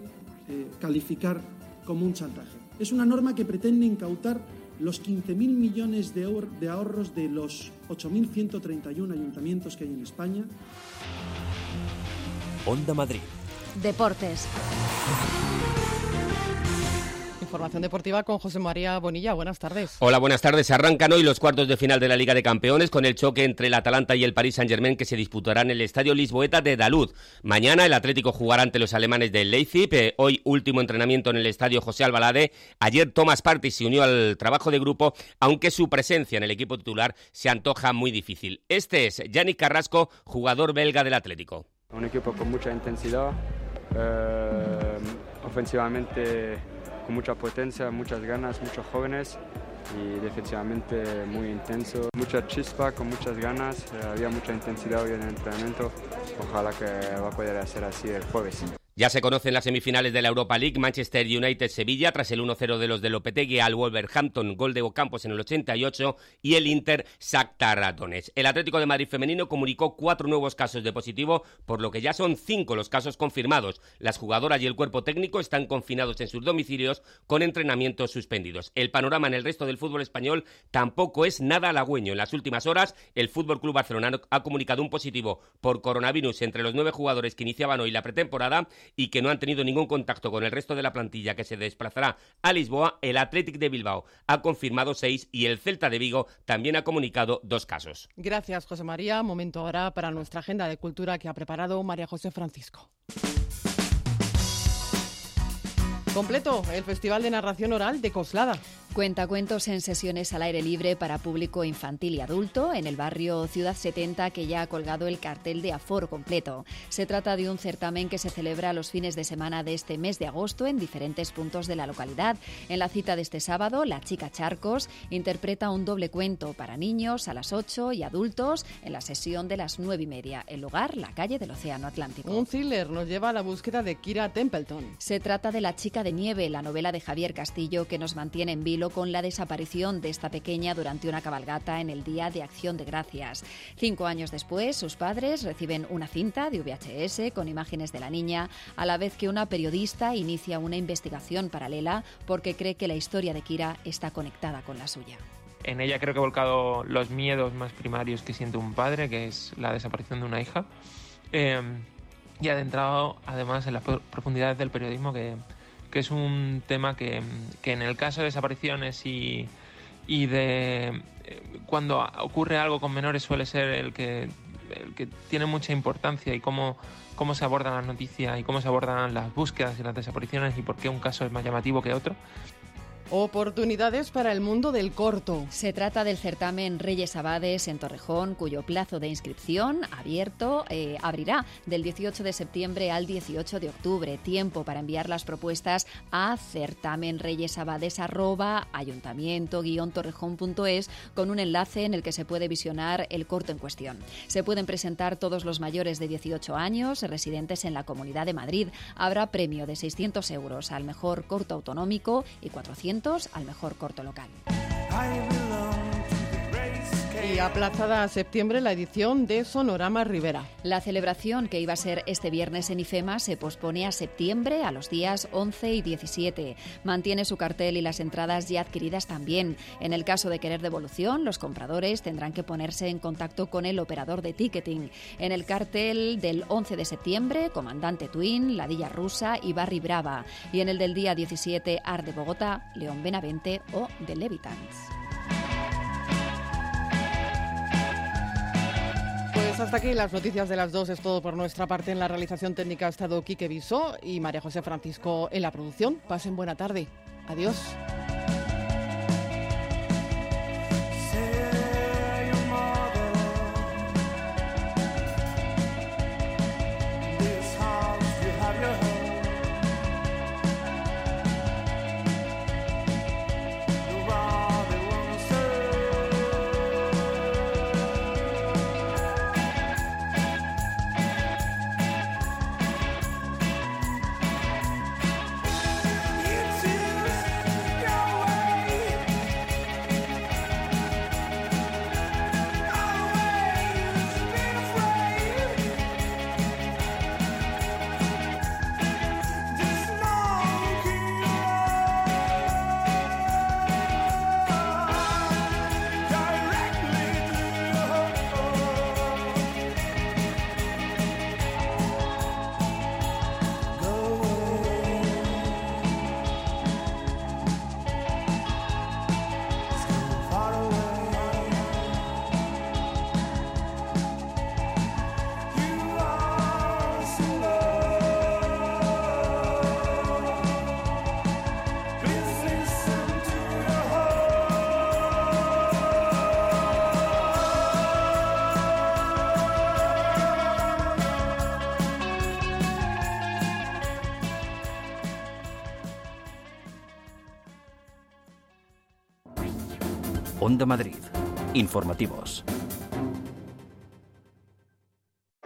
calificar como un chantaje. Es una norma que pretende incautar los 15.000 millones de, de ahorros de los 8.131 ayuntamientos que hay en España. Onda Madrid. Deportes. Información deportiva con José María Bonilla. Buenas tardes. Hola, buenas tardes. Arrancan hoy los cuartos de final de la Liga de Campeones con el choque entre el Atalanta y el Paris Saint-Germain que se disputará en el Estadio Lisboeta de Dalud. Mañana el Atlético jugará ante los alemanes del Leipzig. Eh, hoy último entrenamiento en el Estadio José Albalade. Ayer Thomas Partey se unió al trabajo de grupo, aunque su presencia en el equipo titular se antoja muy difícil. Este es Yannick Carrasco, jugador belga del Atlético. Un equipo con mucha intensidad, eh, ofensivamente con mucha potencia, muchas ganas, muchos jóvenes y defensivamente muy intenso, mucha chispa, con muchas ganas, eh, había mucha intensidad hoy en el entrenamiento, ojalá que va a poder hacer así el jueves. Ya se conocen las semifinales de la Europa League, Manchester United-Sevilla, tras el 1-0 de los de Lopetegui al Wolverhampton, gol de Ocampos en el 88, y el Inter Shakhtar. El Atlético de Madrid femenino comunicó cuatro nuevos casos de positivo, por lo que ya son cinco los casos confirmados. Las jugadoras y el cuerpo técnico están confinados en sus domicilios con entrenamientos suspendidos. El panorama en el resto del fútbol español tampoco es nada halagüeño. En las últimas horas, el Fútbol Club Barcelona ha comunicado un positivo por coronavirus entre los nueve jugadores que iniciaban hoy la pretemporada y que no han tenido ningún contacto con el resto de la plantilla que se desplazará a Lisboa, el Athletic de Bilbao ha confirmado seis y el Celta de Vigo también ha comunicado dos casos. Gracias, José María. Momento ahora para nuestra agenda de cultura que ha preparado María José Francisco. Completo el Festival de Narración Oral de Coslada. Cuenta cuentos en sesiones al aire libre para público infantil y adulto en el barrio Ciudad 70 que ya ha colgado el cartel de aforo completo. Se trata de un certamen que se celebra los fines de semana de este mes de agosto en diferentes puntos de la localidad. En la cita de este sábado, la chica Charcos interpreta un doble cuento para niños a las 8 y adultos en la sesión de las 9 y media. El lugar, la calle del Océano Atlántico. Un thriller nos lleva a la búsqueda de Kira Templeton. Se trata de La chica de nieve, la novela de Javier Castillo que nos mantiene en vilo con la desaparición de esta pequeña durante una cabalgata en el Día de Acción de Gracias. Cinco años después, sus padres reciben una cinta de VHS con imágenes de la niña, a la vez que una periodista inicia una investigación paralela porque cree que la historia de Kira está conectada con la suya. En ella creo que he volcado los miedos más primarios que siente un padre, que es la desaparición de una hija. Eh, y adentrado además en las profundidades del periodismo que, que es un tema que, en el caso de desapariciones y, y de eh, cuando ocurre algo con menores suele ser el que, el que tiene mucha importancia y cómo, cómo se abordan las noticias y cómo se abordan las búsquedas y las desapariciones y por qué un caso es más llamativo que otro. Oportunidades para el mundo del corto. Se trata del certamen Reyes Abades en Torrejón, cuyo plazo de inscripción abierto eh, abrirá del 18 de septiembre al 18 de octubre. Tiempo para enviar las propuestas a certamenreyesabades@ayuntamiento-torrejón.es con un enlace en el que se puede visionar el corto en cuestión. Se pueden presentar todos los mayores de 18 años residentes en la Comunidad de Madrid. Habrá premio de 600 euros al mejor corto autonómico y 400 al mejor corto local. Y aplazada a septiembre la edición de Sonorama Rivera. La celebración que iba a ser este viernes en IFEMA se pospone a septiembre a los días 11 y 17. Mantiene su cartel y las entradas ya adquiridas también. En el caso de querer devolución, los compradores tendrán que ponerse en contacto con el operador de ticketing. En el cartel del 11 de septiembre, Comandante Twin, Ladilla Rusa y Barry Brava. Y en el del día 17, Ar de Bogotá, León Benavente o The Levitans. Hasta aquí las noticias de las dos. Es todo por nuestra parte. En la realización técnica ha estado Quique Viso y María José Francisco en la producción. Pasen buena tarde. Adiós. Onda Madrid. Informativos.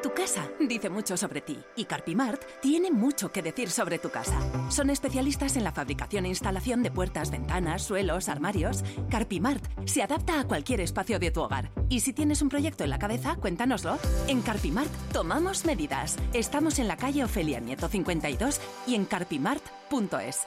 Tu casa dice mucho sobre ti y Carpimart tiene mucho que decir sobre tu casa. Son especialistas en la fabricación e instalación de puertas, ventanas, suelos, armarios. Carpimart se adapta a cualquier espacio de tu hogar. Y si tienes un proyecto en la cabeza, cuéntanoslo. En Carpimart tomamos medidas. Estamos en la calle Ofelia Nieto 52 y en carpimart.es.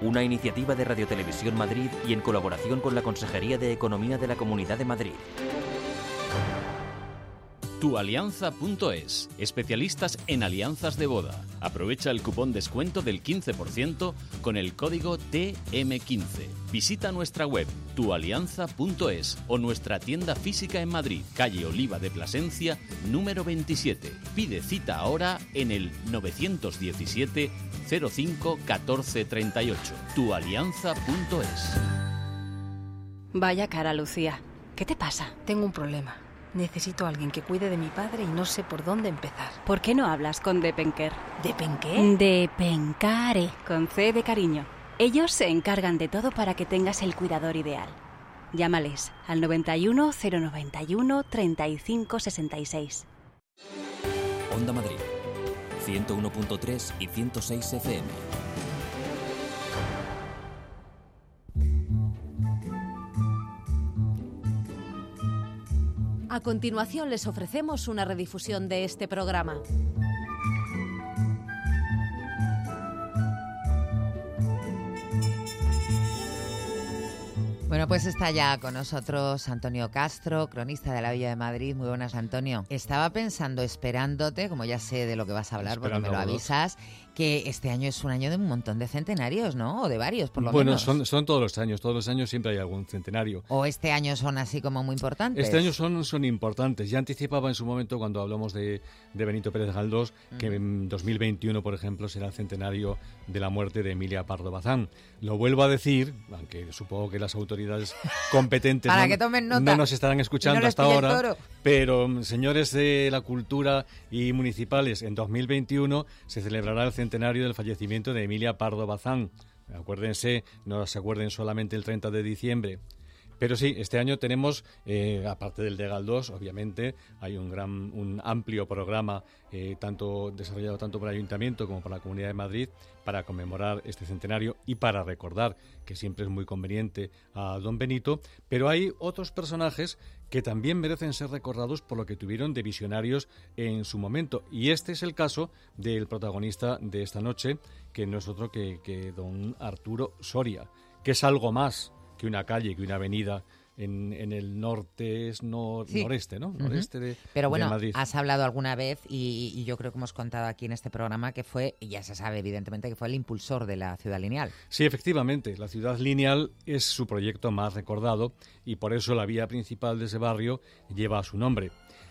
una iniciativa de Radio Televisión Madrid y en colaboración con la Consejería de Economía de la Comunidad de Madrid. Tualianza.es, especialistas en alianzas de boda. Aprovecha el cupón descuento del 15% con el código TM15. Visita nuestra web tualianza.es o nuestra tienda física en Madrid, calle Oliva de Plasencia, número 27. Pide cita ahora en el 917 05 14 38. Tualianza.es. Vaya cara, Lucía. ¿Qué te pasa? Tengo un problema. Necesito a alguien que cuide de mi padre y no sé por dónde empezar. ¿Por qué no hablas con Depenker? ¿Depenqué? Depencare, con C de cariño. Ellos se encargan de todo para que tengas el cuidador ideal. Llámales al 91 091 35 66. Onda Madrid, 101.3 y 106 FM. A continuación les ofrecemos una redifusión de este programa. Bueno, pues está ya con nosotros Antonio Castro, cronista de la Villa de Madrid. Muy buenas, Antonio. Estaba pensando, esperándote, como ya sé de lo que vas a hablar, porque me lo avisas, que este año es un año de un montón de centenarios, ¿no? O de varios, por lo bueno, menos. Bueno, son, son todos los años. Todos los años siempre hay algún centenario. ¿O este año son así como muy importantes? Este año son, son importantes. Ya anticipaba en su momento, cuando hablamos de, de Benito Pérez Galdós, que en 2021, por ejemplo, será el centenario de la muerte de Emilia Pardo Bazán. Lo vuelvo a decir, aunque supongo que las autoridades competentes Para no, que tomen nota. no nos estarán escuchando no hasta ahora, pero señores de la cultura y municipales, en 2021 se celebrará el centenario del fallecimiento de Emilia Pardo Bazán. Acuérdense, no se acuerden solamente el 30 de diciembre. Pero sí, este año tenemos, eh, aparte del de Galdós, obviamente, hay un gran, un amplio programa eh, tanto desarrollado tanto por el Ayuntamiento como por la Comunidad de Madrid para conmemorar este centenario y para recordar que siempre es muy conveniente a Don Benito. Pero hay otros personajes que también merecen ser recordados por lo que tuvieron de visionarios en su momento. Y este es el caso del protagonista de esta noche, que no es otro que, que don Arturo Soria, que es algo más que una calle, que una avenida en, en el norte es nor- Sí. noreste, ¿no? Noreste de, Pero de bueno, Madrid. has hablado alguna vez y, y yo creo que hemos contado aquí en este programa que fue, ya se sabe evidentemente, que fue el impulsor de la ciudad lineal. Sí, efectivamente, la ciudad lineal es su proyecto más recordado y por eso la vía principal de ese barrio lleva su nombre.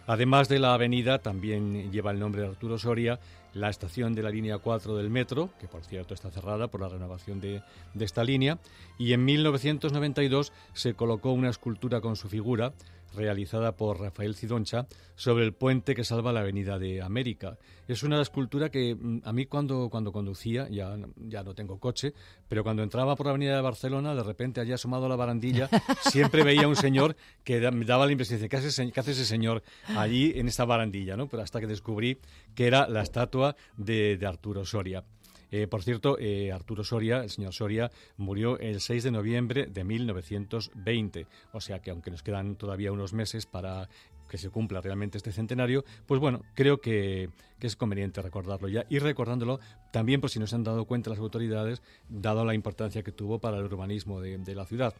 Además de la avenida, también lleva el nombre de Arturo Soria, la estación de la línea 4 del metro, que por cierto está cerrada por la renovación de, de esta línea, y en 1992 se colocó una escultura con su figura, realizada por Rafael Cidoncha, sobre el puente que salva la Avenida de América. Es una escultura que mm, a mí cuando, cuando conducía, ya, ya no tengo coche, pero cuando entraba por la Avenida de Barcelona, de repente allí asomado a la barandilla, siempre veía un señor que da- me daba la impresión de ¿qué hace, ese- qué hace ese señor allí en esta barandilla? ¿no? Pero hasta que descubrí que era la estatua de, de Arturo Soria. Eh, por cierto, eh, Arturo Soria, el señor Soria, murió el 6 de noviembre de 1920. O sea que aunque nos quedan todavía unos meses para que se cumpla realmente este centenario, pues bueno, creo que, que es conveniente recordarlo ya. Y recordándolo también, por si no se han dado cuenta las autoridades, dado la importancia que tuvo para el urbanismo de, de la ciudad.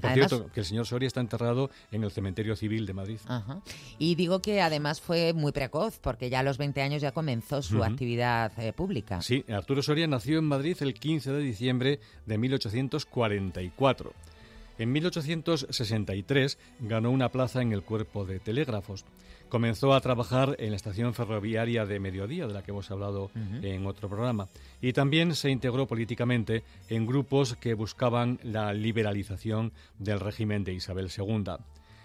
Por Además- cierto, que el señor Soria está enterrado en el Cementerio Civil de Madrid. Y digo que además fue muy precoz, porque ya a los 20 años ya comenzó su actividad eh, pública. Sí, Arturo Soria nació en Madrid el 15 de diciembre de 1844. En 1863 ganó una plaza en el cuerpo de telégrafos. Comenzó a trabajar en la estación ferroviaria de Mediodía, de la que hemos hablado en otro programa, y también se integró políticamente en grupos que buscaban la liberalización del régimen de Isabel II.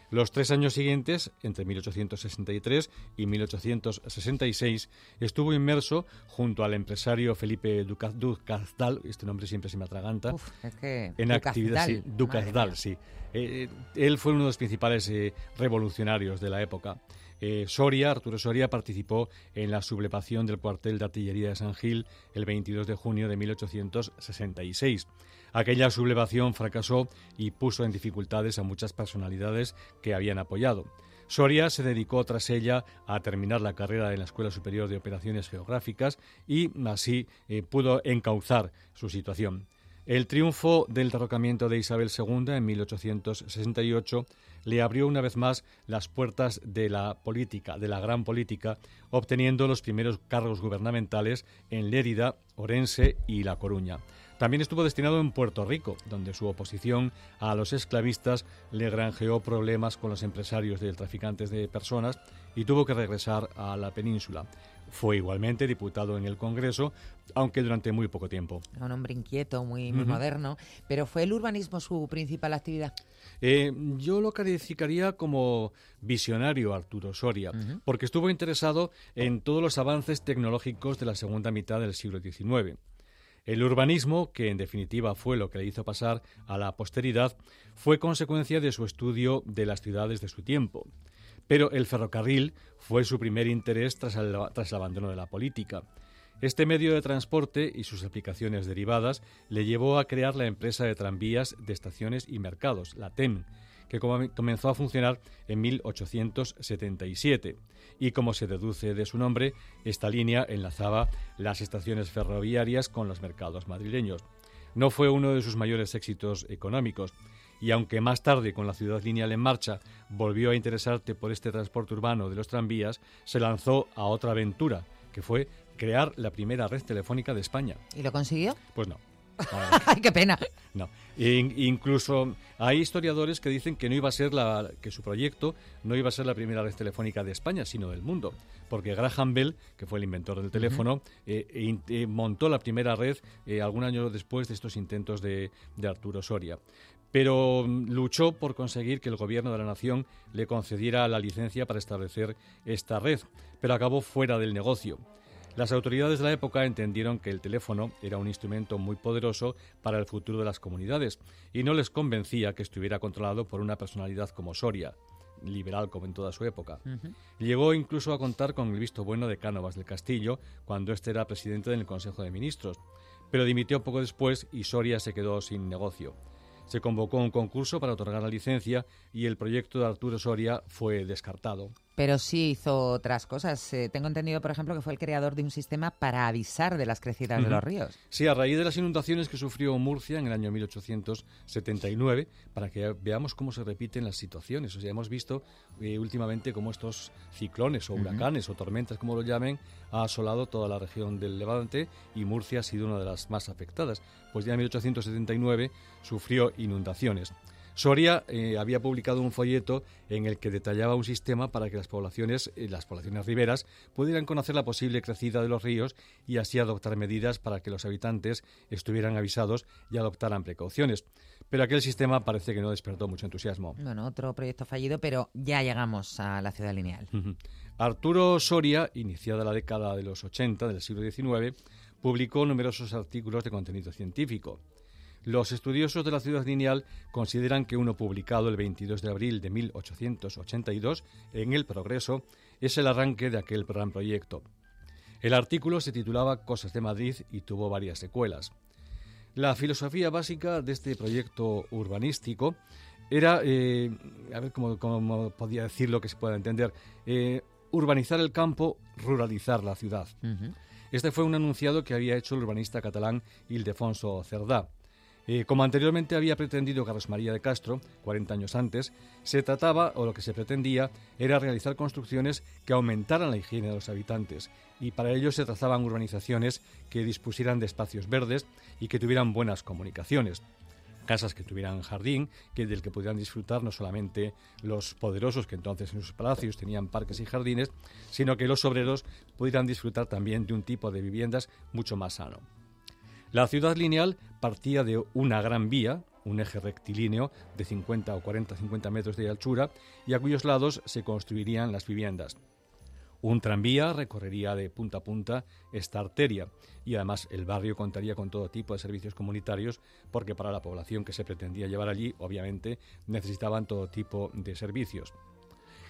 Los tres años siguientes, entre 1863 y 1866, estuvo inmerso junto al empresario Felipe Ducazdal, este nombre siempre se me atraganta, en actividades Ducazdal, sí. Eh, él fue uno de los principales eh, revolucionarios de la época. Eh, Soria, Arturo Soria, participó en la sublevación del cuartel de artillería de San Gil el 22 de junio de 1866. Aquella sublevación fracasó y puso en dificultades a muchas personalidades que habían apoyado. Soria se dedicó tras ella a terminar la carrera en la Escuela Superior de Operaciones Geográficas y así eh, pudo encauzar su situación. El triunfo del derrocamiento de Isabel II en 1868 le abrió una vez más las puertas de la política, de la gran política, obteniendo los primeros cargos gubernamentales en Lérida, Orense y La Coruña. También estuvo destinado en Puerto Rico, donde su oposición a los esclavistas le granjeó problemas con los empresarios de traficantes de personas y tuvo que regresar a la península. Fue igualmente diputado en el Congreso, aunque durante muy poco tiempo. Un hombre inquieto, muy, moderno, pero ¿fue el urbanismo su principal actividad? Eh, yo lo calificaría como visionario Arturo Soria, porque estuvo interesado en todos los avances tecnológicos de la segunda mitad del siglo XIX. El urbanismo, que en definitiva fue lo que le hizo pasar a la posteridad, fue consecuencia de su estudio de las ciudades de su tiempo. Pero el ferrocarril fue su primer interés tras el, abandono de la política. Este medio de transporte y sus aplicaciones derivadas le llevó a crear la empresa de tranvías de estaciones y mercados, la TEM, que comenzó a funcionar en 1877 y como se deduce de su nombre, esta línea enlazaba las estaciones ferroviarias con los mercados madrileños. No fue uno de sus mayores éxitos económicos, y aunque más tarde, con la ciudad lineal en marcha, volvió a interesarte por este transporte urbano de los tranvías, se lanzó a otra aventura, que fue crear la primera red telefónica de España. ¿Y lo consiguió? Pues no. ¡Ay, qué pena! No. incluso hay historiadores que dicen que no iba a ser la, que su proyecto no iba a ser la primera red telefónica de España, sino del mundo, porque Graham Bell, que fue el inventor del teléfono, eh, eh, montó la primera red eh, algún año después de estos intentos de, de Arturo Soria pero mm, luchó por conseguir que el gobierno de la nación le concediera la licencia para establecer esta red, pero acabó fuera del negocio. Las autoridades de la época entendieron que el teléfono era un instrumento muy poderoso para el futuro de las comunidades y no les convencía que estuviera controlado por una personalidad como Soria, liberal como en toda su época. Llegó incluso a contar con el visto bueno de Cánovas del Castillo cuando éste era presidente del Consejo de Ministros, pero dimitió poco después y Soria se quedó sin negocio. Se convocó un concurso para otorgar la licencia y el proyecto de Arturo Soria fue descartado. Pero sí hizo otras cosas. Eh, tengo entendido, por ejemplo, que fue el creador de un sistema para avisar de las crecidas de los ríos. Sí, a raíz de las inundaciones que sufrió Murcia en el año 1879, para que veamos cómo se repiten las situaciones. O sea, hemos visto eh, últimamente cómo estos ciclones o huracanes o tormentas, como lo llamen, ha asolado toda la región del Levante y Murcia ha sido una de las más afectadas. Pues ya en 1879 sufrió inundaciones. Soria eh, había publicado un folleto en el que detallaba un sistema para que las poblaciones, eh, las poblaciones riberas, pudieran conocer la posible crecida de los ríos y así adoptar medidas para que los habitantes estuvieran avisados y adoptaran precauciones. Pero aquel sistema parece que no despertó mucho entusiasmo. Bueno, otro proyecto fallido, pero ya llegamos a la ciudad lineal. Arturo Soria, iniciada la década de los 80 del siglo XIX, publicó numerosos artículos de contenido científico. Los estudiosos de la ciudad lineal consideran que uno publicado el 22 de abril de 1882 en El Progreso es el arranque de aquel gran proyecto. El artículo se titulaba Cosas de Madrid y tuvo varias secuelas. La filosofía básica de este proyecto urbanístico era, eh, a ver cómo, podía decir lo que se pueda entender, eh, urbanizar el campo, ruralizar la ciudad. Este fue un anunciado que había hecho el urbanista catalán Ildefonso Cerdá. Eh, como anteriormente había pretendido Carlos María de Castro, 40 años antes, se trataba, o lo que se pretendía, era realizar construcciones que aumentaran la higiene de los habitantes, y para ello se trazaban urbanizaciones que dispusieran de espacios verdes y que tuvieran buenas comunicaciones. casas que tuvieran jardín, que del que pudieran disfrutar no solamente los poderosos que entonces en sus palacios tenían parques y jardines, sino que los obreros pudieran disfrutar también de un tipo de viviendas mucho más sano. La ciudad lineal partía de una gran vía, un eje rectilíneo de 50 o 40 50 metros de altura y a cuyos lados se construirían las viviendas. Un tranvía recorrería de punta a punta esta arteria y además el barrio contaría con todo tipo de servicios comunitarios porque para la población que se pretendía llevar allí obviamente necesitaban todo tipo de servicios.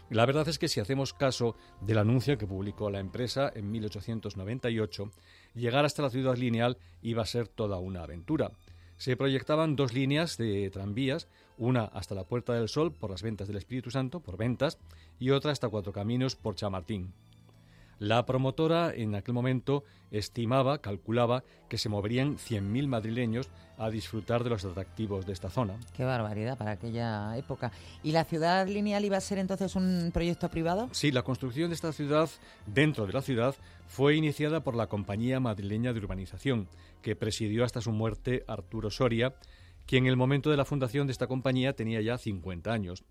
La verdad es que si hacemos caso del anuncio que publicó la empresa en 1898, llegar hasta la ciudad lineal iba a ser toda una aventura. Se proyectaban dos líneas de tranvías, una hasta la Puerta del Sol por las ventas del Espíritu Santo, por ventas, y otra hasta Cuatro Caminos por Chamartín. La promotora en aquel momento estimaba, calculaba, que se moverían 100.000 madrileños a disfrutar de los atractivos de esta zona. Qué barbaridad para aquella época. ¿Y la ciudad lineal iba a ser entonces un proyecto privado? Sí, la construcción de esta ciudad dentro de la ciudad fue iniciada por la Compañía Madrileña de Urbanización, que presidió hasta su muerte Arturo Soria, quien en el momento de la fundación de esta compañía tenía ya 50 años.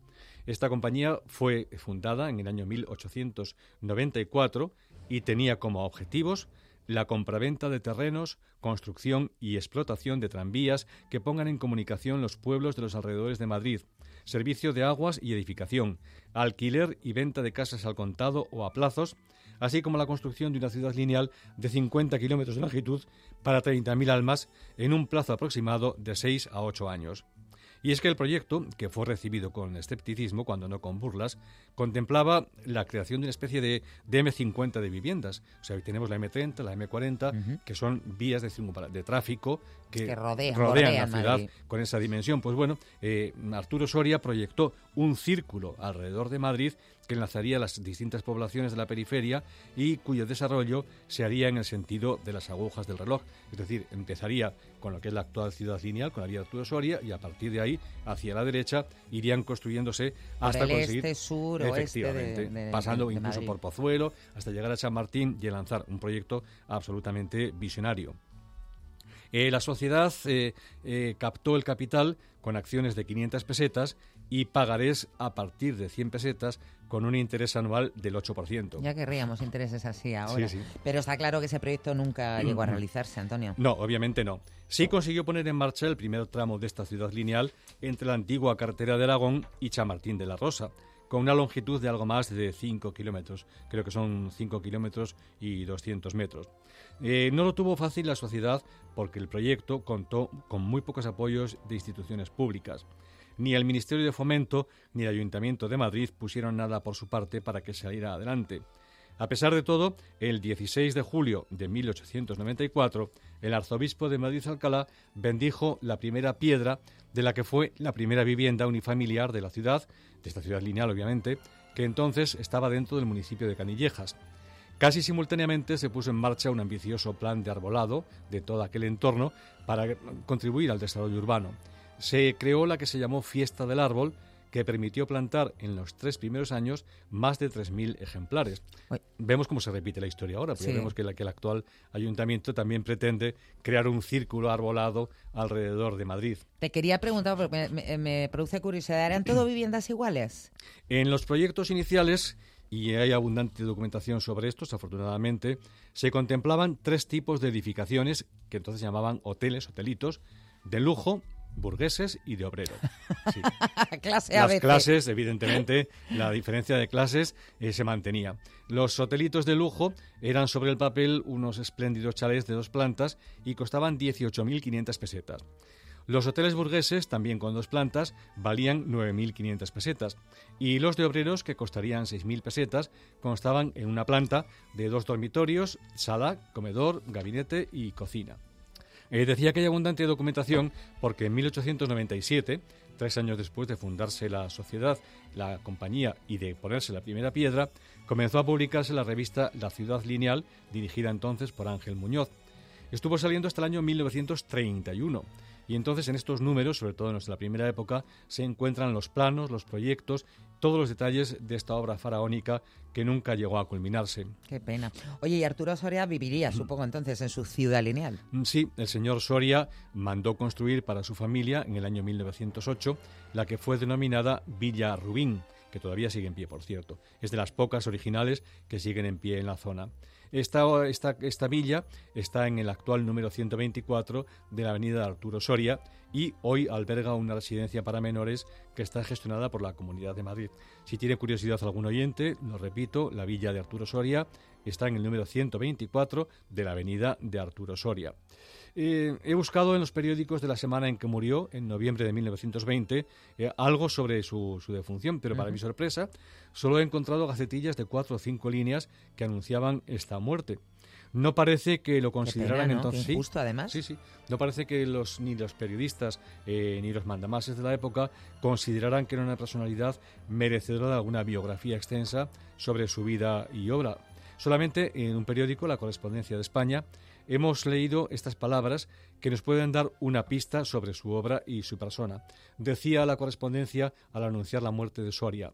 Esta compañía fue fundada en el año 1894 y tenía como objetivos la compraventa de terrenos, construcción y explotación de tranvías que pongan en comunicación los pueblos de los alrededores de Madrid, servicio de aguas y edificación, alquiler y venta de casas al contado o a plazos, así como la construcción de una ciudad lineal de 50 kilómetros de longitud para 30.000 almas en un plazo aproximado de 6 a 8 años. Y es que el proyecto, que fue recibido con escepticismo, cuando no con burlas, contemplaba la creación de una especie de, M50 de viviendas. O sea, hoy tenemos la M30, la M40, que son vías de, de tráfico que, rodean, la ciudad con esa dimensión. Pues bueno, eh, Arturo Soria proyectó un círculo alrededor de Madrid que enlazaría las distintas poblaciones de la periferia y cuyo desarrollo se haría en el sentido de las agujas del reloj. Es decir, empezaría con lo que es la actual ciudad lineal, con la vía Arturo Soria, y a partir de ahí, hacia la derecha, irían construyéndose hasta el conseguir. Este, sur, efectivamente, pasando incluso por Pozuelo, hasta llegar a San Martín y lanzar un proyecto absolutamente visionario. Eh, la sociedad eh, eh, captó el capital con acciones de 500 pesetas y pagarés a partir de 100 pesetas con un interés anual del 8%. Ya querríamos intereses así ahora. Pero está claro que ese proyecto nunca llegó a realizarse, Antonio. No, obviamente no. Sí consiguió poner en marcha el primer tramo de esta ciudad lineal entre la antigua carretera de Aragón y Chamartín de la Rosa, con una longitud de algo más de 5 kilómetros. Creo que son 5 kilómetros y 200 metros. Eh, no lo tuvo fácil la sociedad porque el proyecto contó con muy pocos apoyos de instituciones públicas. Ni el Ministerio de Fomento ni el Ayuntamiento de Madrid pusieron nada por su parte para que saliera adelante. A pesar de todo, el 16 de julio de 1894, el arzobispo de Madrid-Alcalá bendijo la primera piedra de la que fue la primera vivienda unifamiliar de la ciudad, de esta ciudad lineal obviamente, que entonces estaba dentro del municipio de Canillejas. Casi simultáneamente se puso en marcha un ambicioso plan de arbolado de todo aquel entorno para contribuir al desarrollo urbano se creó la que se llamó Fiesta del Árbol, que permitió plantar en los tres primeros años más de 3.000 ejemplares. Vemos cómo se repite la historia ahora, porque vemos que, que, el actual ayuntamiento también pretende crear un círculo arbolado alrededor de Madrid. Te quería preguntar, porque me, produce curiosidad, ¿eran todo viviendas iguales? En los proyectos iniciales y hay abundante documentación sobre estos, afortunadamente, se contemplaban tres tipos de edificaciones que entonces llamaban hoteles, hotelitos, de lujo, burgueses y de obreros. Clase Las clases, evidentemente, la diferencia de clases eh, se mantenía. Los hotelitos de lujo eran sobre el papel unos espléndidos chalés de dos plantas y costaban 18.500 pesetas. Los hoteles burgueses, también con dos plantas, valían 9.500 pesetas. Y los de obreros, que costarían 6.000 pesetas, constaban en una planta de dos dormitorios, sala, comedor, gabinete y cocina. Eh, decía que hay abundante documentación porque en 1897, tres años después de fundarse la sociedad, la compañía y de ponerse la primera piedra, comenzó a publicarse la revista La Ciudad Lineal, dirigida entonces por Ángel Muñoz. Estuvo saliendo hasta el año 1931. Y entonces en estos números, sobre todo en la primera época, se encuentran los planos, los proyectos todos los detalles de esta obra faraónica que nunca llegó a culminarse. Qué pena. Oye, y Arturo Soria viviría, supongo entonces, en su ciudad lineal. Mm, sí, el señor Soria mandó construir para su familia en el año 1908 la que fue denominada Villa Rubín, que todavía sigue en pie, por cierto. Es de las pocas originales que siguen en pie en la zona. Esta, esta, esta villa está en el actual número 124 de la avenida Arturo Soria y hoy alberga una residencia para menores que está gestionada por la Comunidad de Madrid. Si tiene curiosidad algún oyente, lo repito, la villa de Arturo Soria está en el número 124 de la avenida de Arturo Soria. Eh, he buscado en los periódicos de la semana en que murió, en noviembre de 1920, eh, algo sobre su, defunción, pero para mi sorpresa, solo he encontrado gacetillas de cuatro o cinco líneas que anunciaban esta muerte. No parece que lo consideraran entonces. justo, además. Sí, sí. No parece que los, ni los periodistas eh, ni los mandamases de la época consideraran que era una personalidad merecedora de alguna biografía extensa sobre su vida y obra. Solamente en un periódico, La Correspondencia de España, hemos leído estas palabras que nos pueden dar una pista sobre su obra y su persona. Decía la correspondencia al anunciar la muerte de Soria.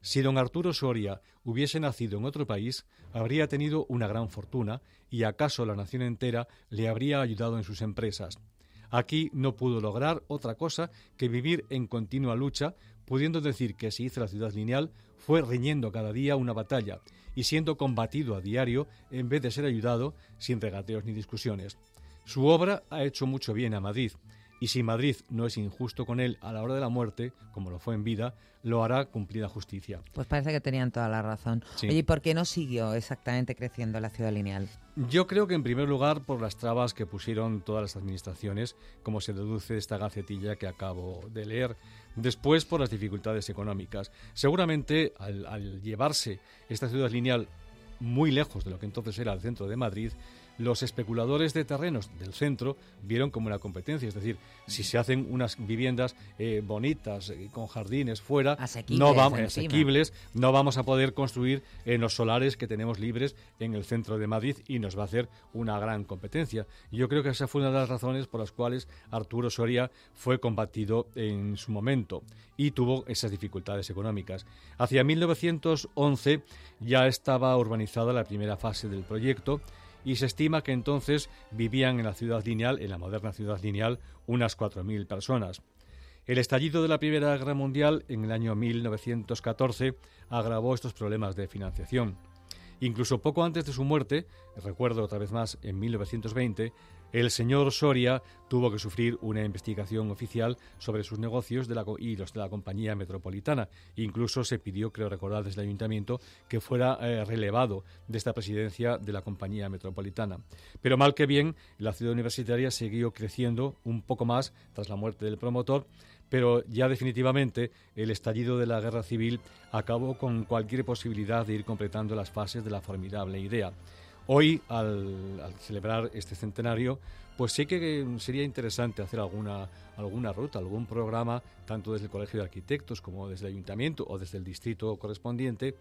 Si don Arturo Soria hubiese nacido en otro país, habría tenido una gran fortuna y acaso la nación entera le habría ayudado en sus empresas. Aquí no pudo lograr otra cosa que vivir en continua lucha, pudiendo decir que si hizo la ciudad lineal fue riñendo cada día una batalla y siendo combatido a diario en vez de ser ayudado sin regateos ni discusiones. Su obra ha hecho mucho bien a Madrid, y si Madrid no es injusto con él a la hora de la muerte, como lo fue en vida, lo hará cumplida justicia. Pues parece que tenían toda la razón. ¿y por qué no siguió exactamente creciendo la ciudad lineal? Yo creo que en primer lugar por las trabas que pusieron todas las administraciones, como se deduce de esta gacetilla que acabo de leer. Después por las dificultades económicas. Seguramente al, al llevarse esta ciudad lineal muy lejos de lo que entonces era el centro de Madrid, los especuladores de terrenos del centro vieron como una competencia. Es decir, si se hacen unas viviendas eh, bonitas, y eh, con jardines fuera, asequibles, no vamos, asequibles, no vamos a poder construir en los solares que tenemos libres en el centro de Madrid y nos va a hacer una gran competencia. Yo creo que esa fue una de las razones por las cuales Arturo Soria fue combatido en su momento y tuvo esas dificultades económicas. Hacia 1911 ya estaba urbanizada la primera fase del proyecto y se estima que entonces vivían en la ciudad lineal, en la moderna ciudad lineal, unas 4.000 personas. El estallido de la Primera Guerra Mundial en el año 1914 agravó estos problemas de financiación. Incluso poco antes de su muerte, recuerdo otra vez más en 1920, el señor Soria tuvo que sufrir una investigación oficial sobre sus negocios de la, y los de la compañía metropolitana. Incluso se pidió, creo recordar desde el ayuntamiento, que fuera eh, relevado de esta presidencia de la compañía metropolitana. Pero mal que bien, la ciudad universitaria siguió creciendo un poco más tras la muerte del promotor pero ya definitivamente el estallido de la guerra civil acabó con cualquier posibilidad de ir completando las fases de la formidable idea. Hoy, al, celebrar este centenario, pues sí que sería interesante hacer alguna, alguna ruta, algún programa, tanto desde el Colegio de Arquitectos como desde el Ayuntamiento o desde el distrito correspondiente,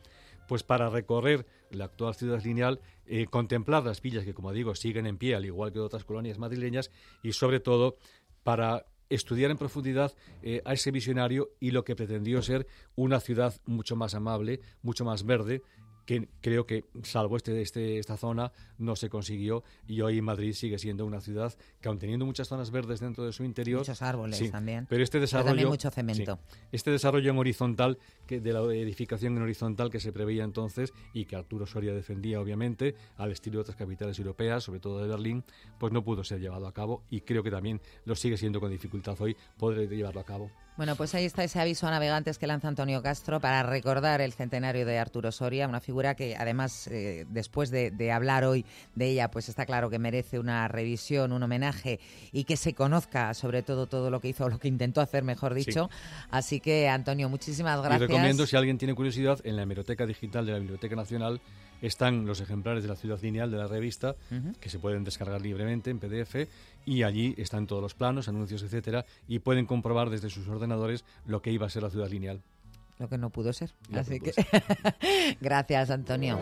pues para recorrer la actual ciudad lineal, eh, contemplar las villas que, como digo, siguen en pie, al igual que otras colonias madrileñas, y sobre todo para estudiar en profundidad eh, a ese visionario y lo que pretendió ser una ciudad mucho más amable, mucho más verde que creo que, salvo este, este, esta zona, no se consiguió y hoy Madrid sigue siendo una ciudad que, aun teniendo muchas zonas verdes dentro de su interior... Muchos árboles también. Pero este desarrollo... mucho cemento. este desarrollo en horizontal, que, de la edificación en horizontal que se preveía entonces y que Arturo Soria defendía, obviamente, al estilo de otras capitales europeas, sobre todo de Berlín, pues no pudo ser llevado a cabo y creo que también lo sigue siendo con dificultad hoy poder llevarlo a cabo. Bueno, pues ahí está ese aviso a navegantes que lanza Antonio Castro para recordar el centenario de Arturo Soria, una figura que además, eh, después de, hablar hoy de ella, pues está claro que merece una revisión, un homenaje y que se conozca sobre todo todo lo que hizo o lo que intentó hacer, mejor dicho. Así que, Antonio, muchísimas gracias. Recomiendo, si alguien tiene curiosidad, en la hemeroteca digital de la Biblioteca Nacional están los ejemplares de la ciudad lineal de la revista que se pueden descargar libremente en PDF y allí están todos los planos, anuncios, etcétera, y pueden comprobar desde sus ordenadores lo que iba a ser la ciudad lineal. Lo que no pudo ser. Así que gracias, Antonio.